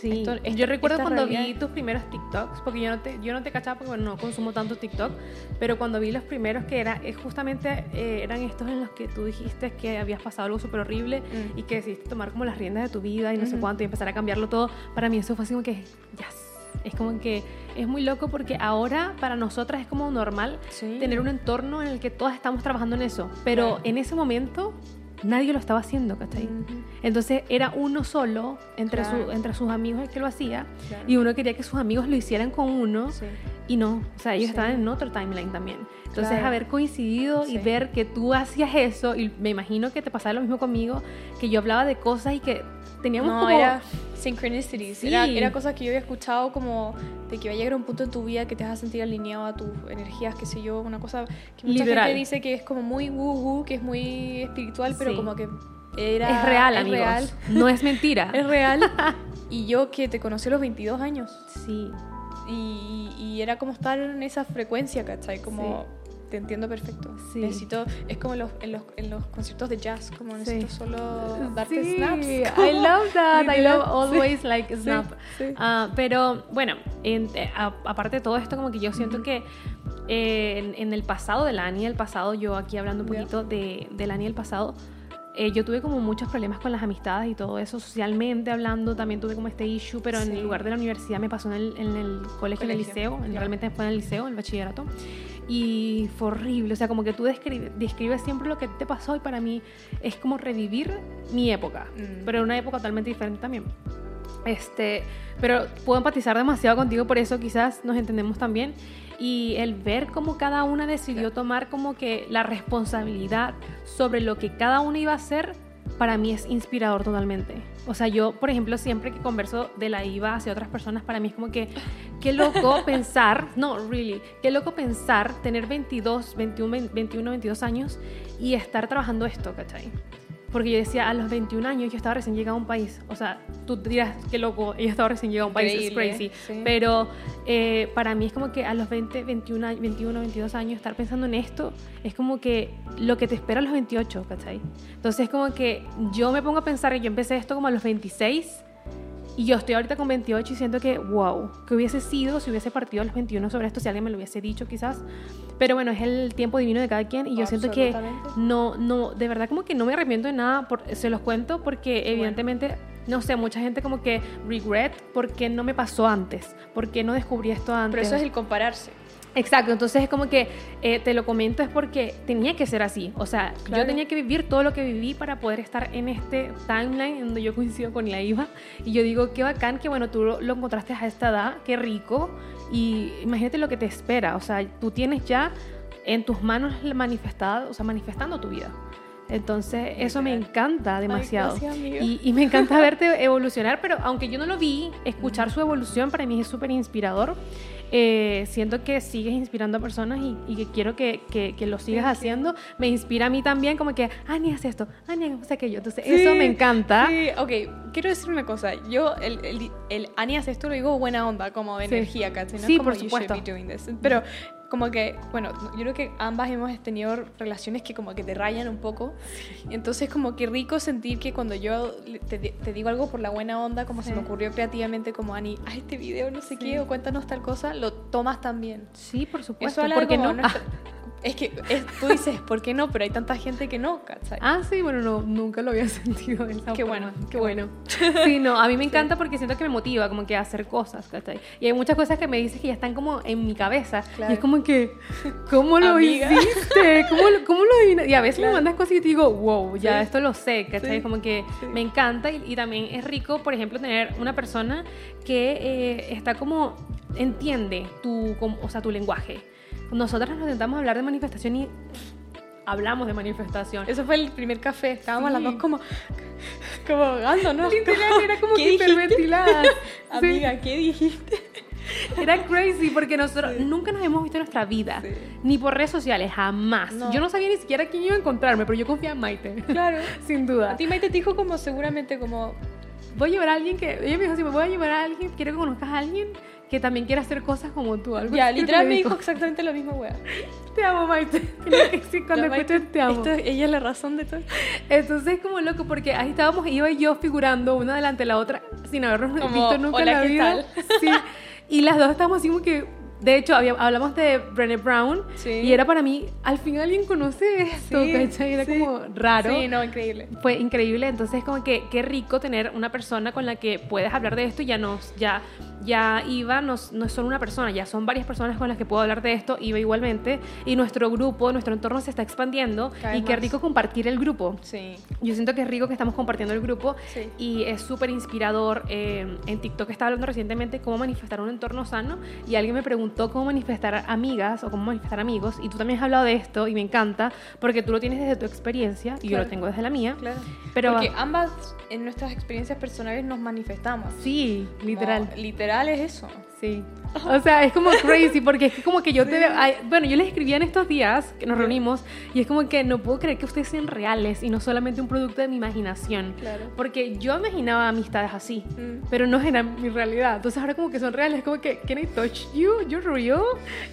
Speaker 1: Sí,
Speaker 2: Esto- esta-
Speaker 1: yo recuerdo cuando vi
Speaker 2: realidad-
Speaker 1: tus primeros TikToks, porque yo no te, yo no te cachaba porque no consumo tanto TikTok, pero cuando vi los primeros que era, es justamente eh, eran estos en los que tú dijiste que habías pasado algo súper horrible
Speaker 2: Mm.
Speaker 1: y que decidiste tomar como las riendas de tu vida y no sé
Speaker 2: Ujú.
Speaker 1: cuánto y empezar a cambiarlo todo, para mí eso fue así como que, yes. Es como que es muy loco porque ahora para nosotras es como normal
Speaker 2: Sí.
Speaker 1: tener un entorno en el que todas estamos trabajando en eso, pero
Speaker 2: Claro.
Speaker 1: en ese momento nadie lo estaba haciendo, ¿cachai? Entonces era uno solo entre,
Speaker 2: Claro.
Speaker 1: su- entre sus amigos el que lo hacía
Speaker 2: Claro.
Speaker 1: y uno quería que sus amigos lo hicieran con uno
Speaker 2: Sí.
Speaker 1: y no, o sea, ellos
Speaker 2: Sí.
Speaker 1: estaban en otro timeline también. Entonces
Speaker 2: Claro.
Speaker 1: haber coincidido y
Speaker 2: Sí.
Speaker 1: ver que tú hacías eso y me imagino que te pasaba lo mismo conmigo, que yo hablaba de cosas y que teníamos
Speaker 2: no,
Speaker 1: como...
Speaker 2: era synchronicities.
Speaker 1: Sí.
Speaker 2: Era, era cosas que yo había escuchado como de que va a llegar un punto en tu vida que te vas a sentir alineado a tus energías, qué sé yo, una cosa que mucha
Speaker 1: Literal.
Speaker 2: gente dice que es como muy woo que es muy espiritual, pero
Speaker 1: Sí.
Speaker 2: como que era
Speaker 1: es real,
Speaker 2: es
Speaker 1: amigos.
Speaker 2: real,
Speaker 1: No es mentira.
Speaker 2: es real. y yo que te conocí a los 22 años
Speaker 1: Sí.
Speaker 2: y, y era como estar en esa frecuencia, ¿cachai? Como te entiendo perfecto.
Speaker 1: Sí.
Speaker 2: Necesito, es como los, en, los, en los conciertos de jazz, como necesito
Speaker 1: Sí.
Speaker 2: solo darte
Speaker 1: Sí,
Speaker 2: snaps.
Speaker 1: I love that. I love always like snap. Ah, pero bueno, en- a- aparte de todo esto, como que yo siento que eh, en, en el pasado del Ani del pasado, yo aquí hablando un poquito de, del Ani del pasado, eh, yo tuve como muchos problemas con las amistades y todo eso, socialmente hablando, también tuve como este issue, pero en
Speaker 2: Sí.
Speaker 1: el lugar de la universidad me pasó en el, en el colegio, en el
Speaker 2: Colegio,
Speaker 1: liceo, en-
Speaker 2: ya.
Speaker 1: realmente fue en el liceo, en el bachillerato, y fue horrible, o sea, como que tú describes, describes siempre lo que te pasó y para mí es como revivir mi época,
Speaker 2: Mm.
Speaker 1: pero una época totalmente diferente también. Este, pero puedo empatizar demasiado contigo, por eso quizás nos entendemos también. Y el ver cómo cada una decidió tomar como que la responsabilidad sobre lo que cada una iba a hacer, para mí es inspirador totalmente. O sea, yo, por ejemplo, siempre que converso de la IVA hacia otras personas, para mí es como que, qué loco pensar, no, really, qué loco pensar tener 22, 21, 21, 22 años y estar trabajando esto, ¿cachai? Porque yo decía, a los 21 años yo estaba recién llegada a un país. O sea, tú dirás, qué loco, ella estaba recién llegada a un país, es crazy.
Speaker 2: sí.
Speaker 1: Pero eh, para mí es como que a los 20, 21, años- 21, 22 años estar pensando en esto es como que lo que te espera a los 28, ¿cachai? Entonces es como que yo me pongo a pensar que yo empecé esto como a los 26 y yo estoy ahorita con 28 y siento que, wow, que hubiese sido si hubiese partido a los 21 sobre esto, si alguien me lo hubiese dicho quizás. Pero bueno, es el tiempo divino de cada quien y yo siento que no, no, de verdad como que no me arrepiento de nada, por, se los cuento porque evidentemente, no sé, mucha gente como que regret porque no me pasó antes, porque no descubrí esto antes.
Speaker 2: Pero eso es el compararse.
Speaker 1: Exacto, entonces es como que eh, te lo comento es porque tenía que ser así. O sea,
Speaker 2: Claro.
Speaker 1: yo tenía que vivir todo lo que viví para poder estar en este timeline donde yo coincido con la IVA. Y yo digo, qué bacán que, bueno, tú lo, lo encontraste a esta edad, qué rico. Y imagínate lo que te espera. O sea, tú tienes ya en tus manos la manifestada, o sea, manifestando tu vida. Entonces, eso me encanta demasiado.
Speaker 2: gracias, amiga.
Speaker 1: y, y me encanta verte evolucionar, pero aunque yo no lo vi, escuchar su evolución para mí es súper inspirador. Eh, siento que sigues inspirando a personas y, y que quiero que, que- que lo sigas haciendo. Me inspira a mí también, como que, Ani, haz esto, Ani, haz aquello. Entonces, eso
Speaker 2: Sí,
Speaker 1: me encanta.
Speaker 2: Sí, ok, quiero decir una cosa. Yo, el, el, el Ani esto, lo digo buena onda, como de energía, ¿cachai? No
Speaker 1: Sí,
Speaker 2: como
Speaker 1: por
Speaker 2: "You should
Speaker 1: supuesto.
Speaker 2: be doing this". Pero como que, bueno, yo creo que ambas hemos tenido relaciones que como que te rayan un poco. Entonces como que rico sentir que cuando yo te, te digo algo por la buena onda, como se me ocurrió creativamente, como Ani, haz este video, no sé
Speaker 1: Sí.
Speaker 2: qué, o cuéntanos tal cosa, lo tomas también.
Speaker 1: Sí, por supuesto.
Speaker 2: Eso habla de
Speaker 1: ¿Por qué
Speaker 2: como
Speaker 1: no?
Speaker 2: Es que es- tú dices, ¿por qué no? Pero hay tanta gente que no, ¿cachai?
Speaker 1: Ah, sí, bueno, no, nunca lo había sentido de esa
Speaker 2: Qué
Speaker 1: forma.
Speaker 2: bueno,
Speaker 1: qué bueno. Sí, no, a mí me encanta porque siento que me motiva como que a hacer cosas, ¿cachai? Y hay muchas cosas que me dices que ya están como en mi cabeza.
Speaker 2: Claro.
Speaker 1: Y es como que, ¿cómo lo
Speaker 2: Amiga.
Speaker 1: hiciste? ¿Cómo cómo lo? Y a veces
Speaker 2: Claro.
Speaker 1: me mandas cosas y te digo, wow, ya
Speaker 2: Sí.
Speaker 1: esto lo sé, ¿cachai?
Speaker 2: Sí.
Speaker 1: Como que
Speaker 2: Sí.
Speaker 1: me encanta y, y también es rico, por ejemplo, tener una persona que eh, está como, entiende tu, como- o sea, tu lenguaje. Nosotras nos intentamos hablar de manifestación y hablamos de manifestación.
Speaker 2: Eso fue el primer café. Estábamos
Speaker 1: Sí.
Speaker 2: las dos como, como ahogándonos.
Speaker 1: Literal, era como
Speaker 2: ¿Qué
Speaker 1: que hiperventiladas. Sí.
Speaker 2: Amiga, ¿qué dijiste?
Speaker 1: Era crazy porque nosotros nunca nos hemos visto en nuestra vida,
Speaker 2: Sí.
Speaker 1: ni por redes sociales, jamás.
Speaker 2: No.
Speaker 1: Yo no sabía ni siquiera quién iba a encontrarme, pero yo confía en Maite.
Speaker 2: Claro.
Speaker 1: Sin duda.
Speaker 2: A ti Maite te dijo como seguramente como...
Speaker 1: Voy a llevar a alguien que. Ella me dijo: si me voy a llevar a alguien, quiero que conozcas a alguien que también quiera hacer cosas como tú. Algo
Speaker 2: Ya, literal me
Speaker 1: dijo.
Speaker 2: exactamente lo mismo, wea.
Speaker 1: Te amo, Maite. Cuando escuches te amo.
Speaker 2: Esto, ella es la razón de todo.
Speaker 1: Entonces es como loco porque ahí estábamos Iba y yo figurando una delante de la otra sin habernos
Speaker 2: Como,
Speaker 1: visto nunca
Speaker 2: "Hola,
Speaker 1: en la
Speaker 2: ¿qué
Speaker 1: vida.
Speaker 2: tal?"
Speaker 1: Sí. Y las dos estábamos así como que de hecho había- hablamos de Brené Brown
Speaker 2: Sí.
Speaker 1: y era para mí al fin alguien conoce esto,
Speaker 2: Sí,
Speaker 1: ¿cachai? Era
Speaker 2: sí.
Speaker 1: como raro.
Speaker 2: Sí, no, increíble.
Speaker 1: Fue increíble, entonces como que qué rico tener una persona con la que puedes hablar de esto y ya nos ya ya Iva no, no es solo una persona, ya son varias personas con las que puedo hablar de esto, Iva igualmente, y nuestro grupo, nuestro entorno se está expandiendo
Speaker 2: Cada
Speaker 1: y qué
Speaker 2: más.
Speaker 1: rico compartir el grupo.
Speaker 2: Sí.
Speaker 1: Yo siento que es rico que estamos compartiendo el grupo y es súper inspirador. Eh, en TikTok estaba hablando recientemente cómo manifestar un entorno sano y alguien me preguntó cómo manifestar amigas o cómo manifestar amigos y tú también has hablado de esto y me encanta porque tú lo tienes desde tu experiencia y yo lo tengo desde la mía.
Speaker 2: Claro.
Speaker 1: Pero
Speaker 2: Porque ambas en nuestras experiencias personales nos manifestamos.
Speaker 1: sí, literal.
Speaker 2: Como, literal es eso.
Speaker 1: Sí. O sea, es como crazy porque es como que yo te veo. ay, bueno, yo les escribía en estos días que nos reunimos y es como que no puedo creer que ustedes sean reales y no solamente un producto de mi imaginación.
Speaker 2: Claro.
Speaker 1: Porque yo imaginaba amistades así,
Speaker 2: Mm.
Speaker 1: pero no era mi realidad. Entonces ahora como que son reales, es como que, ¿can I touch you? ¿You're real?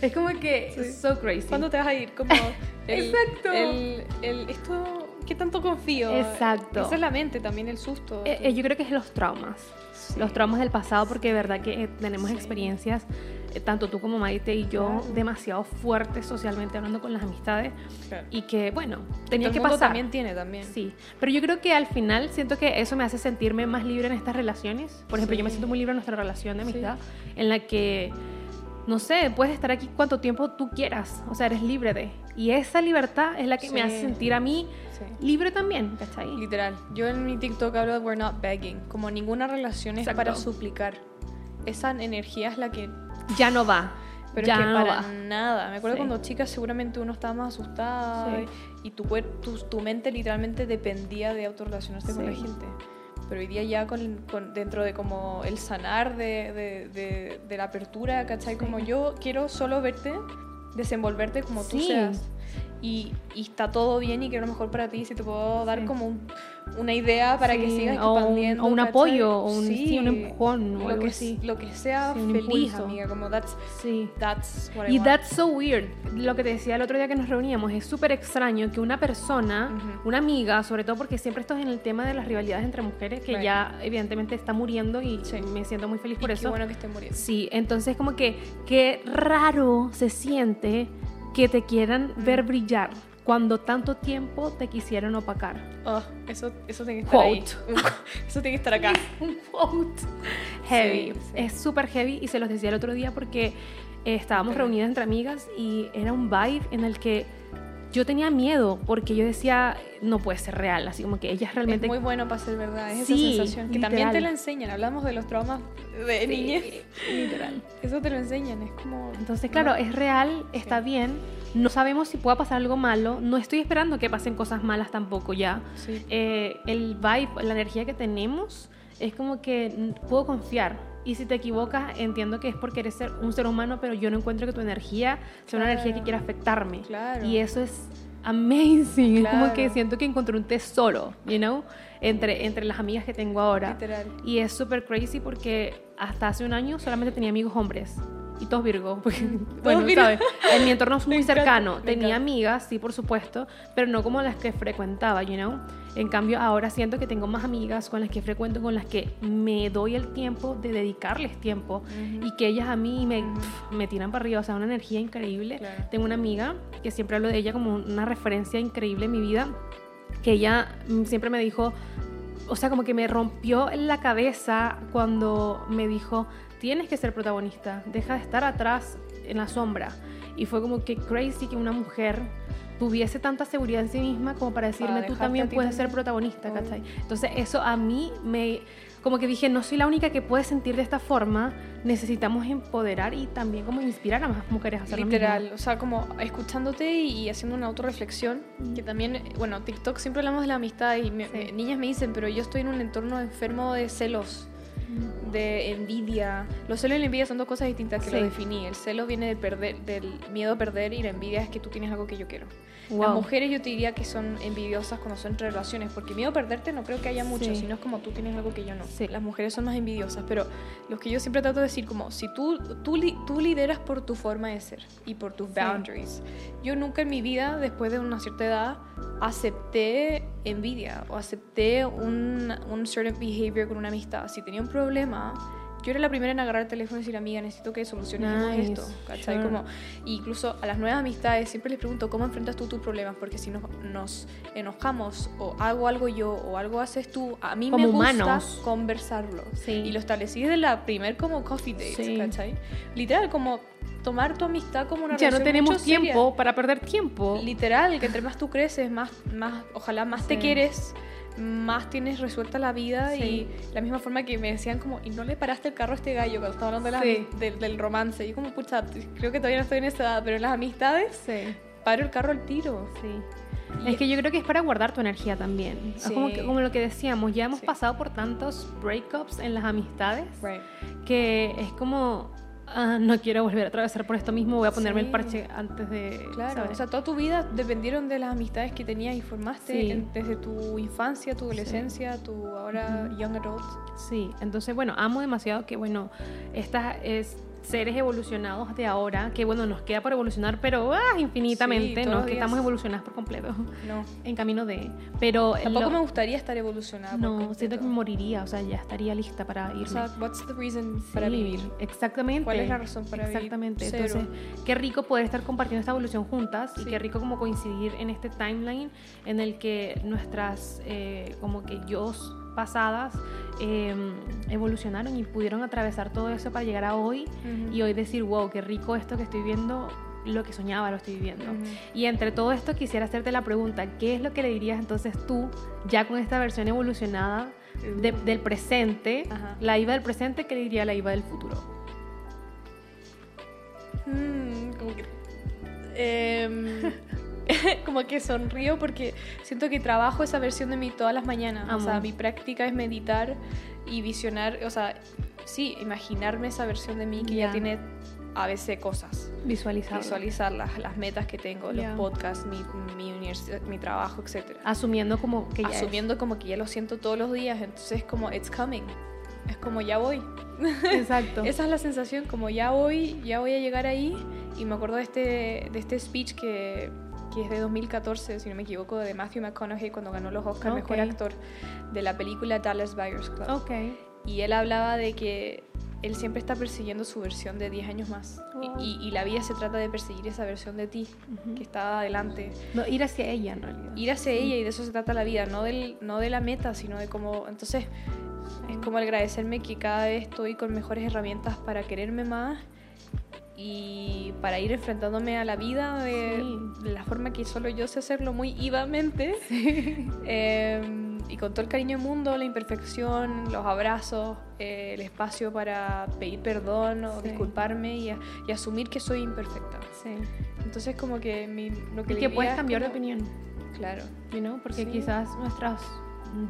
Speaker 1: Es como que,
Speaker 2: Sí.
Speaker 1: so crazy.
Speaker 2: ¿Cuándo te vas a ir? Como el,
Speaker 1: Exacto.
Speaker 2: El, el- esto, ¿qué tanto confío?
Speaker 1: Exacto.
Speaker 2: Esa es la mente, también el susto.
Speaker 1: Eh, eh, yo creo que es los traumas.
Speaker 2: Sí.
Speaker 1: Los traumas del pasado, porque de verdad que eh, tenemos
Speaker 2: Sí.
Speaker 1: experiencias, eh, tanto tú como Maite y yo,
Speaker 2: Claro.
Speaker 1: demasiado fuertes socialmente hablando con las amistades.
Speaker 2: Claro.
Speaker 1: Y que, bueno,
Speaker 2: Todo
Speaker 1: tenía
Speaker 2: el
Speaker 1: que
Speaker 2: mundo
Speaker 1: pasar.
Speaker 2: también tiene también.
Speaker 1: Sí, pero yo creo que al final siento que eso me hace sentirme más libre en estas relaciones. Por ejemplo, yo me
Speaker 2: Sí.
Speaker 1: siento muy libre en nuestra relación de
Speaker 2: Sí.
Speaker 1: amistad, en la que, no sé, puedes estar aquí cuanto tiempo tú quieras. O sea, eres libre de. Y esa libertad es la que me hace sentir a mí
Speaker 2: Sí.
Speaker 1: libre también, ¿cachai?
Speaker 2: Literal. Yo en mi TikTok hablo de we're not begging. Como ninguna relación es
Speaker 1: Exacto.
Speaker 2: para suplicar. Esa energía es la que.
Speaker 1: Ya no va.
Speaker 2: Pero
Speaker 1: ya
Speaker 2: es que
Speaker 1: no
Speaker 2: para
Speaker 1: va.
Speaker 2: nada. Me acuerdo
Speaker 1: Sí.
Speaker 2: cuando chica seguramente uno estaba más asustada y tu, tu, tu mente literalmente dependía de autorrelacionarse con la
Speaker 1: Sí.
Speaker 2: gente. Pero hoy día ya con, con- dentro de como el sanar de, de, de- de la apertura, ¿cachai? Como yo quiero solo verte, desenvolverte como tú seas. Y, y está todo bien y quiero lo mejor para ti. Si te puedo dar
Speaker 1: Sí.
Speaker 2: como un- una idea para que
Speaker 1: Sí,
Speaker 2: sigas
Speaker 1: o un-
Speaker 2: expandiendo.
Speaker 1: o un apoyo, o un- sí, un empujón, o
Speaker 2: lo
Speaker 1: algo
Speaker 2: que,
Speaker 1: así.
Speaker 2: Lo que sea feliz,
Speaker 1: impulso.
Speaker 2: amiga. Como that's,
Speaker 1: Sí.
Speaker 2: that's what I
Speaker 1: Y
Speaker 2: want.
Speaker 1: that's so weird. Lo que te decía el otro día que nos reuníamos, es súper extraño que una persona,
Speaker 2: Ujú.
Speaker 1: una amiga, sobre todo porque siempre esto es en el tema de las rivalidades entre mujeres, que
Speaker 2: Right.
Speaker 1: ya evidentemente está muriendo y
Speaker 2: Sí.
Speaker 1: me siento muy feliz
Speaker 2: Y
Speaker 1: por
Speaker 2: qué
Speaker 1: eso.
Speaker 2: bueno que estén muriendo.
Speaker 1: Sí, entonces como que qué raro se siente que te quieran ver brillar cuando tanto tiempo te quisieron opacar.
Speaker 2: Oh, eso, eso tiene que estar ahí.
Speaker 1: Quote.
Speaker 2: Eso tiene que estar acá.
Speaker 1: Un quote. Heavy.
Speaker 2: Sí, sí.
Speaker 1: Es súper heavy y se los decía el otro día porque eh, estábamos reunidas entre amigas y era un vibe en el que yo tenía miedo porque yo decía, no puede ser real, así como que ella realmente...
Speaker 2: Es muy bueno para ser verdad, es
Speaker 1: Sí,
Speaker 2: esa sensación. Que también te
Speaker 1: literal.
Speaker 2: la enseñan, hablamos de los traumas de
Speaker 1: Sí,
Speaker 2: niñez.
Speaker 1: literal.
Speaker 2: Eso te lo enseñan, es como...
Speaker 1: Entonces, claro, es real, está bien. No sabemos si pueda pasar algo malo. No estoy esperando que pasen cosas malas tampoco ya.
Speaker 2: Sí.
Speaker 1: Eh, el vibe, la energía que tenemos, es como que puedo confiar. Y si te equivocas, entiendo que es porque eres ser- un ser humano, pero yo no encuentro que tu energía sea una energía que
Speaker 2: Claro.
Speaker 1: quiera afectarme.
Speaker 2: Claro.
Speaker 1: Y eso es amazing. Es como que
Speaker 2: Claro.
Speaker 1: siento que encontré un tesoro, you know, entre, entre las amigas que tengo ahora.
Speaker 2: Literal.
Speaker 1: Y es súper crazy porque hasta hace un año solamente tenía amigos hombres. Y todos Virgo. Porque, bueno,
Speaker 2: Virgo.
Speaker 1: ¿sabes? En mi entorno
Speaker 2: Me
Speaker 1: muy cercano. Tenía amigas, sí, por supuesto, pero no como las que frecuentaba, you know. En cambio, ahora siento que tengo más amigas con las que frecuento, con las que me doy el tiempo de dedicarles tiempo y que ellas a mí me, tiran para arriba, o sea, una energía increíble.
Speaker 2: Claro.
Speaker 1: Tengo una amiga que siempre hablo de ella como una referencia increíble en mi vida, que ella siempre me dijo, o sea, como que me rompió la cabeza cuando me dijo, tienes que ser protagonista, deja de estar atrás en la sombra. Y fue como que crazy que una mujer tuviese tanta seguridad en sí misma como para decirme, tú también puedes ser
Speaker 2: también".
Speaker 1: protagonista. ¿cachai? Entonces eso a mí me, como que dije, no soy la única que puede sentir de esta forma, necesitamos empoderar y también como inspirar a más mujeres a hacer lo mismo.
Speaker 2: Literal, o sea, como escuchándote y haciendo una autorreflexión, que también, bueno, TikTok siempre hablamos de la amistad y me-
Speaker 1: Sí.
Speaker 2: me- niñas me dicen, pero yo estoy en un entorno enfermo de celos, de envidia. Los celos y la envidia son dos cosas distintas que
Speaker 1: Sí.
Speaker 2: lo definí. El celo viene de perder, del miedo a perder y la envidia es que tú tienes algo que yo quiero. Las
Speaker 1: Wow.
Speaker 2: mujeres yo te diría que son envidiosas cuando son entre relaciones, porque miedo a perderte no creo que haya mucho,
Speaker 1: Sí.
Speaker 2: sino es como tú tienes algo que yo no.
Speaker 1: Sí.
Speaker 2: Las mujeres son más envidiosas, pero los que yo siempre trato de decir, como si tú, tú, tú lideras por tu forma de ser y por tus boundaries. Yo nunca en mi vida, después de una cierta edad, acepté envidia o acepté un, un certain behavior con una amistad. Si tenía un problema, yo era la primera en agarrar el teléfono y decir, amiga, necesito que solucionemos
Speaker 1: Nice,
Speaker 2: esto. ¿cachai?
Speaker 1: sure.
Speaker 2: Como, incluso a las nuevas amistades siempre les pregunto, ¿cómo enfrentas tú tus problemas? Porque si nos, nos enojamos o hago algo yo o algo haces tú, a mí
Speaker 1: Como
Speaker 2: me gusta
Speaker 1: humanos.
Speaker 2: conversarlo.
Speaker 1: Sí.
Speaker 2: Y lo establecí desde la primer como coffee date,
Speaker 1: Sí.
Speaker 2: ¿cachai? Literal, como tomar tu amistad como una
Speaker 1: Ya no
Speaker 2: relación
Speaker 1: tenemos
Speaker 2: mucho seria.
Speaker 1: tiempo para perder tiempo.
Speaker 2: Literal, que entre más tú creces, más, más ojalá más te
Speaker 1: Sí.
Speaker 2: quieres, más tienes resuelta la vida
Speaker 1: Sí.
Speaker 2: y la misma forma que me decían como, y no le paraste el carro a este gallo cuando estaba hablando de las
Speaker 1: Sí.
Speaker 2: ami- del, del romance. Y como, pucha, creo que todavía no estoy en esa edad, pero en las amistades,
Speaker 1: Sí,
Speaker 2: paro el carro al tiro.
Speaker 1: sí.
Speaker 2: Y-
Speaker 1: Es que yo creo que es para guardar tu energía también. Es como,
Speaker 2: Sí.
Speaker 1: que- como lo que decíamos, ya hemos
Speaker 2: Sí.
Speaker 1: pasado por tantos breakups en las amistades
Speaker 2: Right.
Speaker 1: que es como, ah, no quiero volver a atravesar por esto mismo, voy a ponerme
Speaker 2: Sí.
Speaker 1: el parche antes de...
Speaker 2: Claro,
Speaker 1: ¿sabes?
Speaker 2: o sea, toda tu vida dependieron de las amistades que tenías y formaste
Speaker 1: Sí.
Speaker 2: en- desde tu infancia, tu adolescencia, tu ahora young adult.
Speaker 1: Sí, entonces bueno, amo demasiado que bueno, estas es seres evolucionados de ahora, que bueno, nos queda por evolucionar, pero ah, infinitamente, ¿no? Que estamos evolucionadas por completo,
Speaker 2: No,
Speaker 1: en camino de... Pero
Speaker 2: tampoco
Speaker 1: lo-
Speaker 2: me gustaría estar evolucionada.
Speaker 1: No, siento que me moriría, o sea, ya estaría lista para irme.
Speaker 2: O sea, what's the reason para
Speaker 1: Sí,
Speaker 2: vivir?
Speaker 1: Exactamente.
Speaker 2: ¿Cuál es la razón para vivir?
Speaker 1: Exactamente. Entonces, qué rico poder estar compartiendo esta evolución juntas y qué rico como coincidir en este timeline en el que nuestras eh, como que yo pasadas eh, evolucionaron y pudieron atravesar todo eso para llegar a hoy y hoy decir, wow, qué rico esto que estoy viendo, lo que soñaba lo estoy viviendo. Y entre todo esto quisiera hacerte la pregunta, ¿qué es lo que le dirías entonces tú, ya con esta versión evolucionada de- del presente, la IVA del presente, qué le diría la IVA del futuro?
Speaker 2: Mm, como que. em, como que sonrío porque siento que trabajo esa versión de mí todas las mañanas. O sea, mi práctica es meditar y visionar, o sea, sí, imaginarme esa versión de mí que ya
Speaker 1: Ya.
Speaker 2: tiene a veces cosas.
Speaker 1: Visualizar.
Speaker 2: Visualizar las, las metas que tengo,
Speaker 1: Ya.
Speaker 2: los podcasts, mi, mi universidad, mi trabajo, etc.
Speaker 1: Asumiendo como que ya es.
Speaker 2: Asumiendo como que ya lo siento todos los días, entonces como it's coming. Es como ya voy.
Speaker 1: Exacto.
Speaker 2: Esa es la sensación, como ya voy, ya voy a llegar ahí. Y me acuerdo de este, de este speech que, que es de 2014, si no me equivoco, de Matthew McConaughey cuando ganó los Oscars Mejor
Speaker 1: Ok.
Speaker 2: Actor de la película Dallas Buyers Club.
Speaker 1: Ok.
Speaker 2: Y él hablaba de que él siempre está persiguiendo su versión de 10 años más. Y-
Speaker 1: Wow.
Speaker 2: Y, y la vida se trata de perseguir esa versión de ti
Speaker 1: Ujú.
Speaker 2: que está adelante.
Speaker 1: No, ir hacia ella en realidad.
Speaker 2: Ir hacia ella y de eso se trata la vida, no, del, no de la meta, sino de cómo... Entonces, es como agradecerme que cada vez estoy con mejores herramientas para quererme más y para ir enfrentándome a la vida de,
Speaker 1: Sí.
Speaker 2: la forma que solo yo sé hacerlo muy ivamente. Eh, y con todo el cariño del mundo, la imperfección, los abrazos, eh, el espacio para pedir perdón o
Speaker 1: Sí.
Speaker 2: disculparme y, a- y asumir que soy imperfecta.
Speaker 1: Sí.
Speaker 2: Entonces como que mi, lo que
Speaker 1: Y que puedes
Speaker 2: es
Speaker 1: cambiar de opinión,
Speaker 2: Claro.
Speaker 1: you know? porque
Speaker 2: Sí.
Speaker 1: quizás nuestras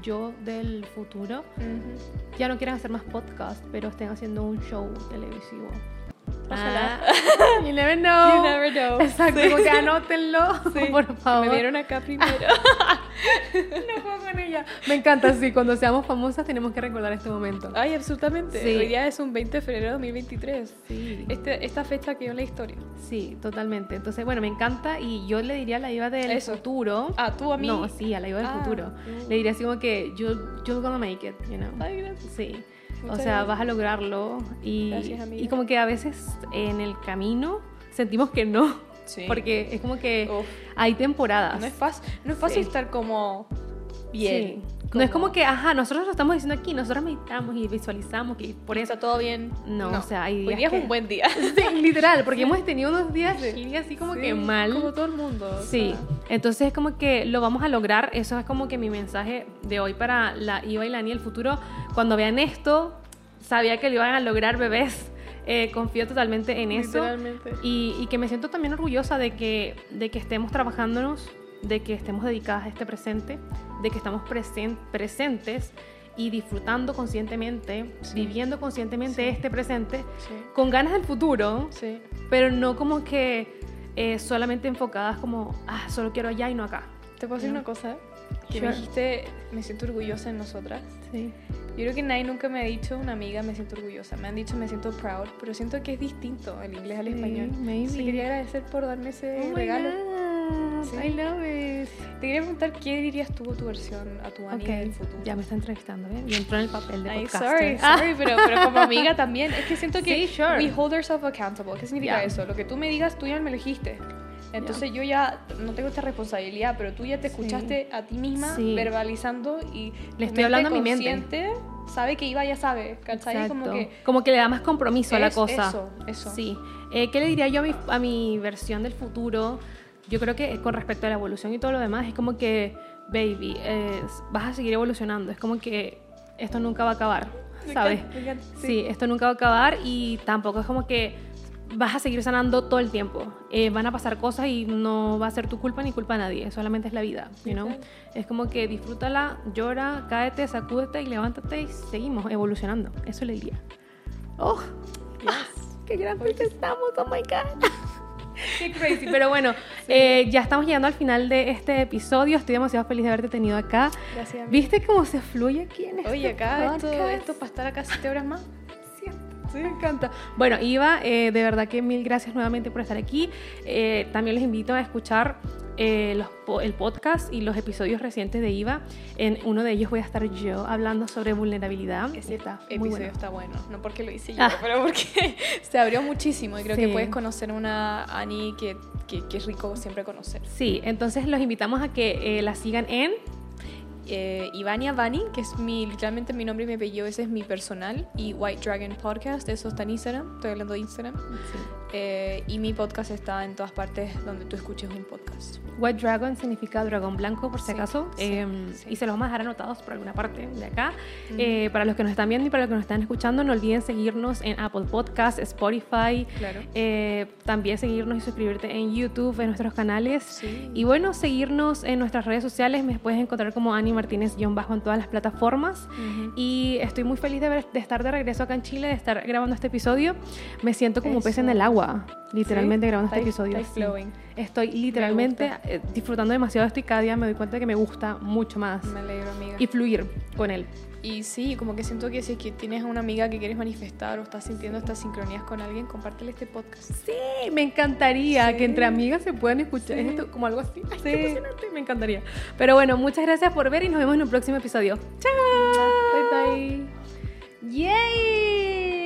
Speaker 1: yo del futuro
Speaker 2: Ujú.
Speaker 1: ya no quieran hacer más podcast, pero estén haciendo un show televisivo.
Speaker 2: Ojalá.
Speaker 1: Ah, you never know.
Speaker 2: You never know.
Speaker 1: Exacto,
Speaker 2: Sí.
Speaker 1: como que anótenlo,
Speaker 2: Sí.
Speaker 1: por favor.
Speaker 2: Me vieron acá primero.
Speaker 1: No puedo con ella. Me encanta, sí, cuando seamos famosas tenemos que recordar este momento.
Speaker 2: Ay, absolutamente.
Speaker 1: Sí.
Speaker 2: Hoy día es un 20 de febrero de 2023.
Speaker 1: Sí.
Speaker 2: Este, esta fecha quedó en la historia.
Speaker 1: Sí, totalmente. Entonces, bueno, me encanta y yo le diría a la Iva del
Speaker 2: Eso.
Speaker 1: futuro.
Speaker 2: Ah, tú a mí.
Speaker 1: No, sí, a la Iva del
Speaker 2: Ah,
Speaker 1: futuro.
Speaker 2: mm.
Speaker 1: Le diría así como que you're, you're gonna make it, you know.
Speaker 2: Ay, gracias.
Speaker 1: Sí. O sea,
Speaker 2: gracias.
Speaker 1: vas a lograrlo y,
Speaker 2: Gracias,
Speaker 1: y como que a veces en el camino sentimos que no,
Speaker 2: Sí.
Speaker 1: porque es como que
Speaker 2: Uf,
Speaker 1: hay temporadas.
Speaker 2: no es fácil, no es fácil
Speaker 1: Sí.
Speaker 2: estar como bien.
Speaker 1: Sí. No es como que, ajá, nosotros lo estamos diciendo aquí, nosotros meditamos y visualizamos que por eso...
Speaker 2: está todo bien.
Speaker 1: No, o sea, hay
Speaker 2: Hoy
Speaker 1: días
Speaker 2: día es
Speaker 1: que-
Speaker 2: un buen día.
Speaker 1: Sí, literal, porque hemos tenido unos días
Speaker 2: Sí.
Speaker 1: así como
Speaker 2: Sí,
Speaker 1: que mal.
Speaker 2: Como todo el mundo. o
Speaker 1: Sí,
Speaker 2: sea.
Speaker 1: entonces es como que lo vamos a lograr. Eso es como que mi mensaje de hoy para la Iva y la Ani el futuro. Cuando vean esto, sabía que lo iban a lograr, bebés. Eh, confío totalmente en eso. Y, y que me siento también orgullosa de que, de que estemos trabajándonos, de que estemos dedicadas a este presente, de que estamos presen- presentes y disfrutando conscientemente,
Speaker 2: Sí.
Speaker 1: viviendo conscientemente
Speaker 2: Sí.
Speaker 1: este presente,
Speaker 2: Sí.
Speaker 1: con ganas del futuro, pero no como que eh, solamente enfocadas como, ah, solo quiero allá y no acá.
Speaker 2: ¿Te puedo decir una cosa? Que me dijiste, me siento orgullosa en nosotras.
Speaker 1: Sí.
Speaker 2: Yo creo que nadie nunca me ha dicho, una amiga, me siento orgullosa. Me han dicho, me siento proud, pero siento que es distinto el inglés al
Speaker 1: Sí,
Speaker 2: español. Sí, quería agradecer por darme ese
Speaker 1: Oh my
Speaker 2: regalo. Sí.
Speaker 1: I love it.
Speaker 2: Te quería preguntar, ¿qué dirías tú tu versión, a tu Ani
Speaker 1: Ok,
Speaker 2: del futuro?
Speaker 1: ya me está entrevistando, ¿eh? Y entró en el papel de
Speaker 2: Ay,
Speaker 1: podcaster.
Speaker 2: sorry, sorry, pero, pero como amiga también. Es que siento que
Speaker 1: Sí, sure.
Speaker 2: we hold ourselves accountable. ¿Qué significa
Speaker 1: Yeah.
Speaker 2: eso? Lo que tú me digas, tú ya me lo dijiste. Entonces yo ya no tengo esta responsabilidad, pero tú ya te
Speaker 1: Sí.
Speaker 2: escuchaste a ti misma
Speaker 1: Sí.
Speaker 2: verbalizando y
Speaker 1: Le estoy hablando a mi mente.
Speaker 2: sabe que iba ya sabe, ¿cachai? Como que
Speaker 1: Como que le da más compromiso a la
Speaker 2: Es-
Speaker 1: cosa.
Speaker 2: eso, eso.
Speaker 1: Sí. Eh, ¿Qué le diría yo a mi, a mi versión del futuro? Yo creo que con respecto a la evolución y todo lo demás, es como que, baby, eh, vas a seguir evolucionando. Es como que esto nunca va a acabar,
Speaker 2: Me
Speaker 1: ¿sabes?
Speaker 2: encanta, me encanta,
Speaker 1: Sí. esto nunca va a acabar y tampoco es como que vas a seguir sanando todo el tiempo. Eh, van a pasar cosas y no va a ser tu culpa ni culpa de nadie, solamente es la vida, you know? Es como que disfrútala, llora, cáete, sacúdete y levántate y seguimos evolucionando. Eso le diría. ¡Oh!
Speaker 2: Yes.
Speaker 1: ¡Qué grandes estamos! ¡Oh my God! ¡Qué crazy! Pero bueno, eh, ya estamos llegando al final de este episodio. Estoy demasiado feliz de haberte tenido acá.
Speaker 2: Gracias. amiga.
Speaker 1: ¿Viste cómo se fluye aquí en este
Speaker 2: Oye, acá esto,
Speaker 1: podcast?
Speaker 2: esto para estar acá siete horas más.
Speaker 1: Sí, me encanta. Bueno, Iva, eh, de verdad que mil gracias nuevamente por estar aquí. Eh, también les invito a escuchar eh, los el podcast y los episodios recientes de Iva. En uno de ellos voy a estar yo hablando sobre vulnerabilidad.
Speaker 2: Ese
Speaker 1: está muy
Speaker 2: episodio
Speaker 1: bueno.
Speaker 2: está bueno. No porque lo hice yo,
Speaker 1: Ah.
Speaker 2: pero porque se abrió muchísimo y creo
Speaker 1: Sí.
Speaker 2: que puedes conocer una Ani que, que, que es rico siempre conocer.
Speaker 1: Sí, entonces los invitamos a que eh, la sigan en
Speaker 2: Eh, Ivania Vani, que es mi, literalmente mi nombre y mi apellido, ese es mi personal. Y White Dragon Podcast, eso está en Instagram. Estoy hablando de Instagram. Eh, y mi podcast está en todas partes donde tú escuches un podcast.
Speaker 1: White Dragon significa dragón blanco, por si
Speaker 2: Sí,
Speaker 1: acaso.
Speaker 2: sí,
Speaker 1: Eh,
Speaker 2: sí.
Speaker 1: Y se los vamos a dejar anotados por alguna parte de acá.
Speaker 2: Mm.
Speaker 1: Eh, para los que nos están viendo y para los que nos están escuchando, no olviden seguirnos en Apple Podcasts, Spotify.
Speaker 2: Claro.
Speaker 1: Eh, también seguirnos y suscribirte en YouTube, en nuestros canales.
Speaker 2: Sí.
Speaker 1: Y bueno, seguirnos en nuestras redes sociales. Me puedes encontrar como Ani Martínez-bajo en todas las plataformas.
Speaker 2: Ujú.
Speaker 1: Y estoy muy feliz de, ver- de estar de regreso acá en Chile, de estar grabando este episodio. Me siento como un pez en
Speaker 2: Eso.
Speaker 1: el agua, literalmente
Speaker 2: Sí,
Speaker 1: grabando este episodio.
Speaker 2: estáis
Speaker 1: sí. Estoy literalmente eh, disfrutando demasiado de esto y cada día me doy cuenta de que me gusta mucho más.
Speaker 2: Me alegro, amiga.
Speaker 1: Y fluir con él.
Speaker 2: Y sí, como que siento que si es que tienes a una amiga que quieres manifestar o estás sintiendo estas sincronías con alguien, compártele este podcast.
Speaker 1: Sí, me encantaría
Speaker 2: Sí.
Speaker 1: que entre amigas se puedan escuchar
Speaker 2: Sí.
Speaker 1: esto como algo así. Ay,
Speaker 2: Sí.
Speaker 1: qué emocionante, me encantaría. Pero bueno, muchas gracias por ver y nos vemos en un próximo episodio. ¡Chao!
Speaker 2: Bye bye.
Speaker 1: ¡Yay!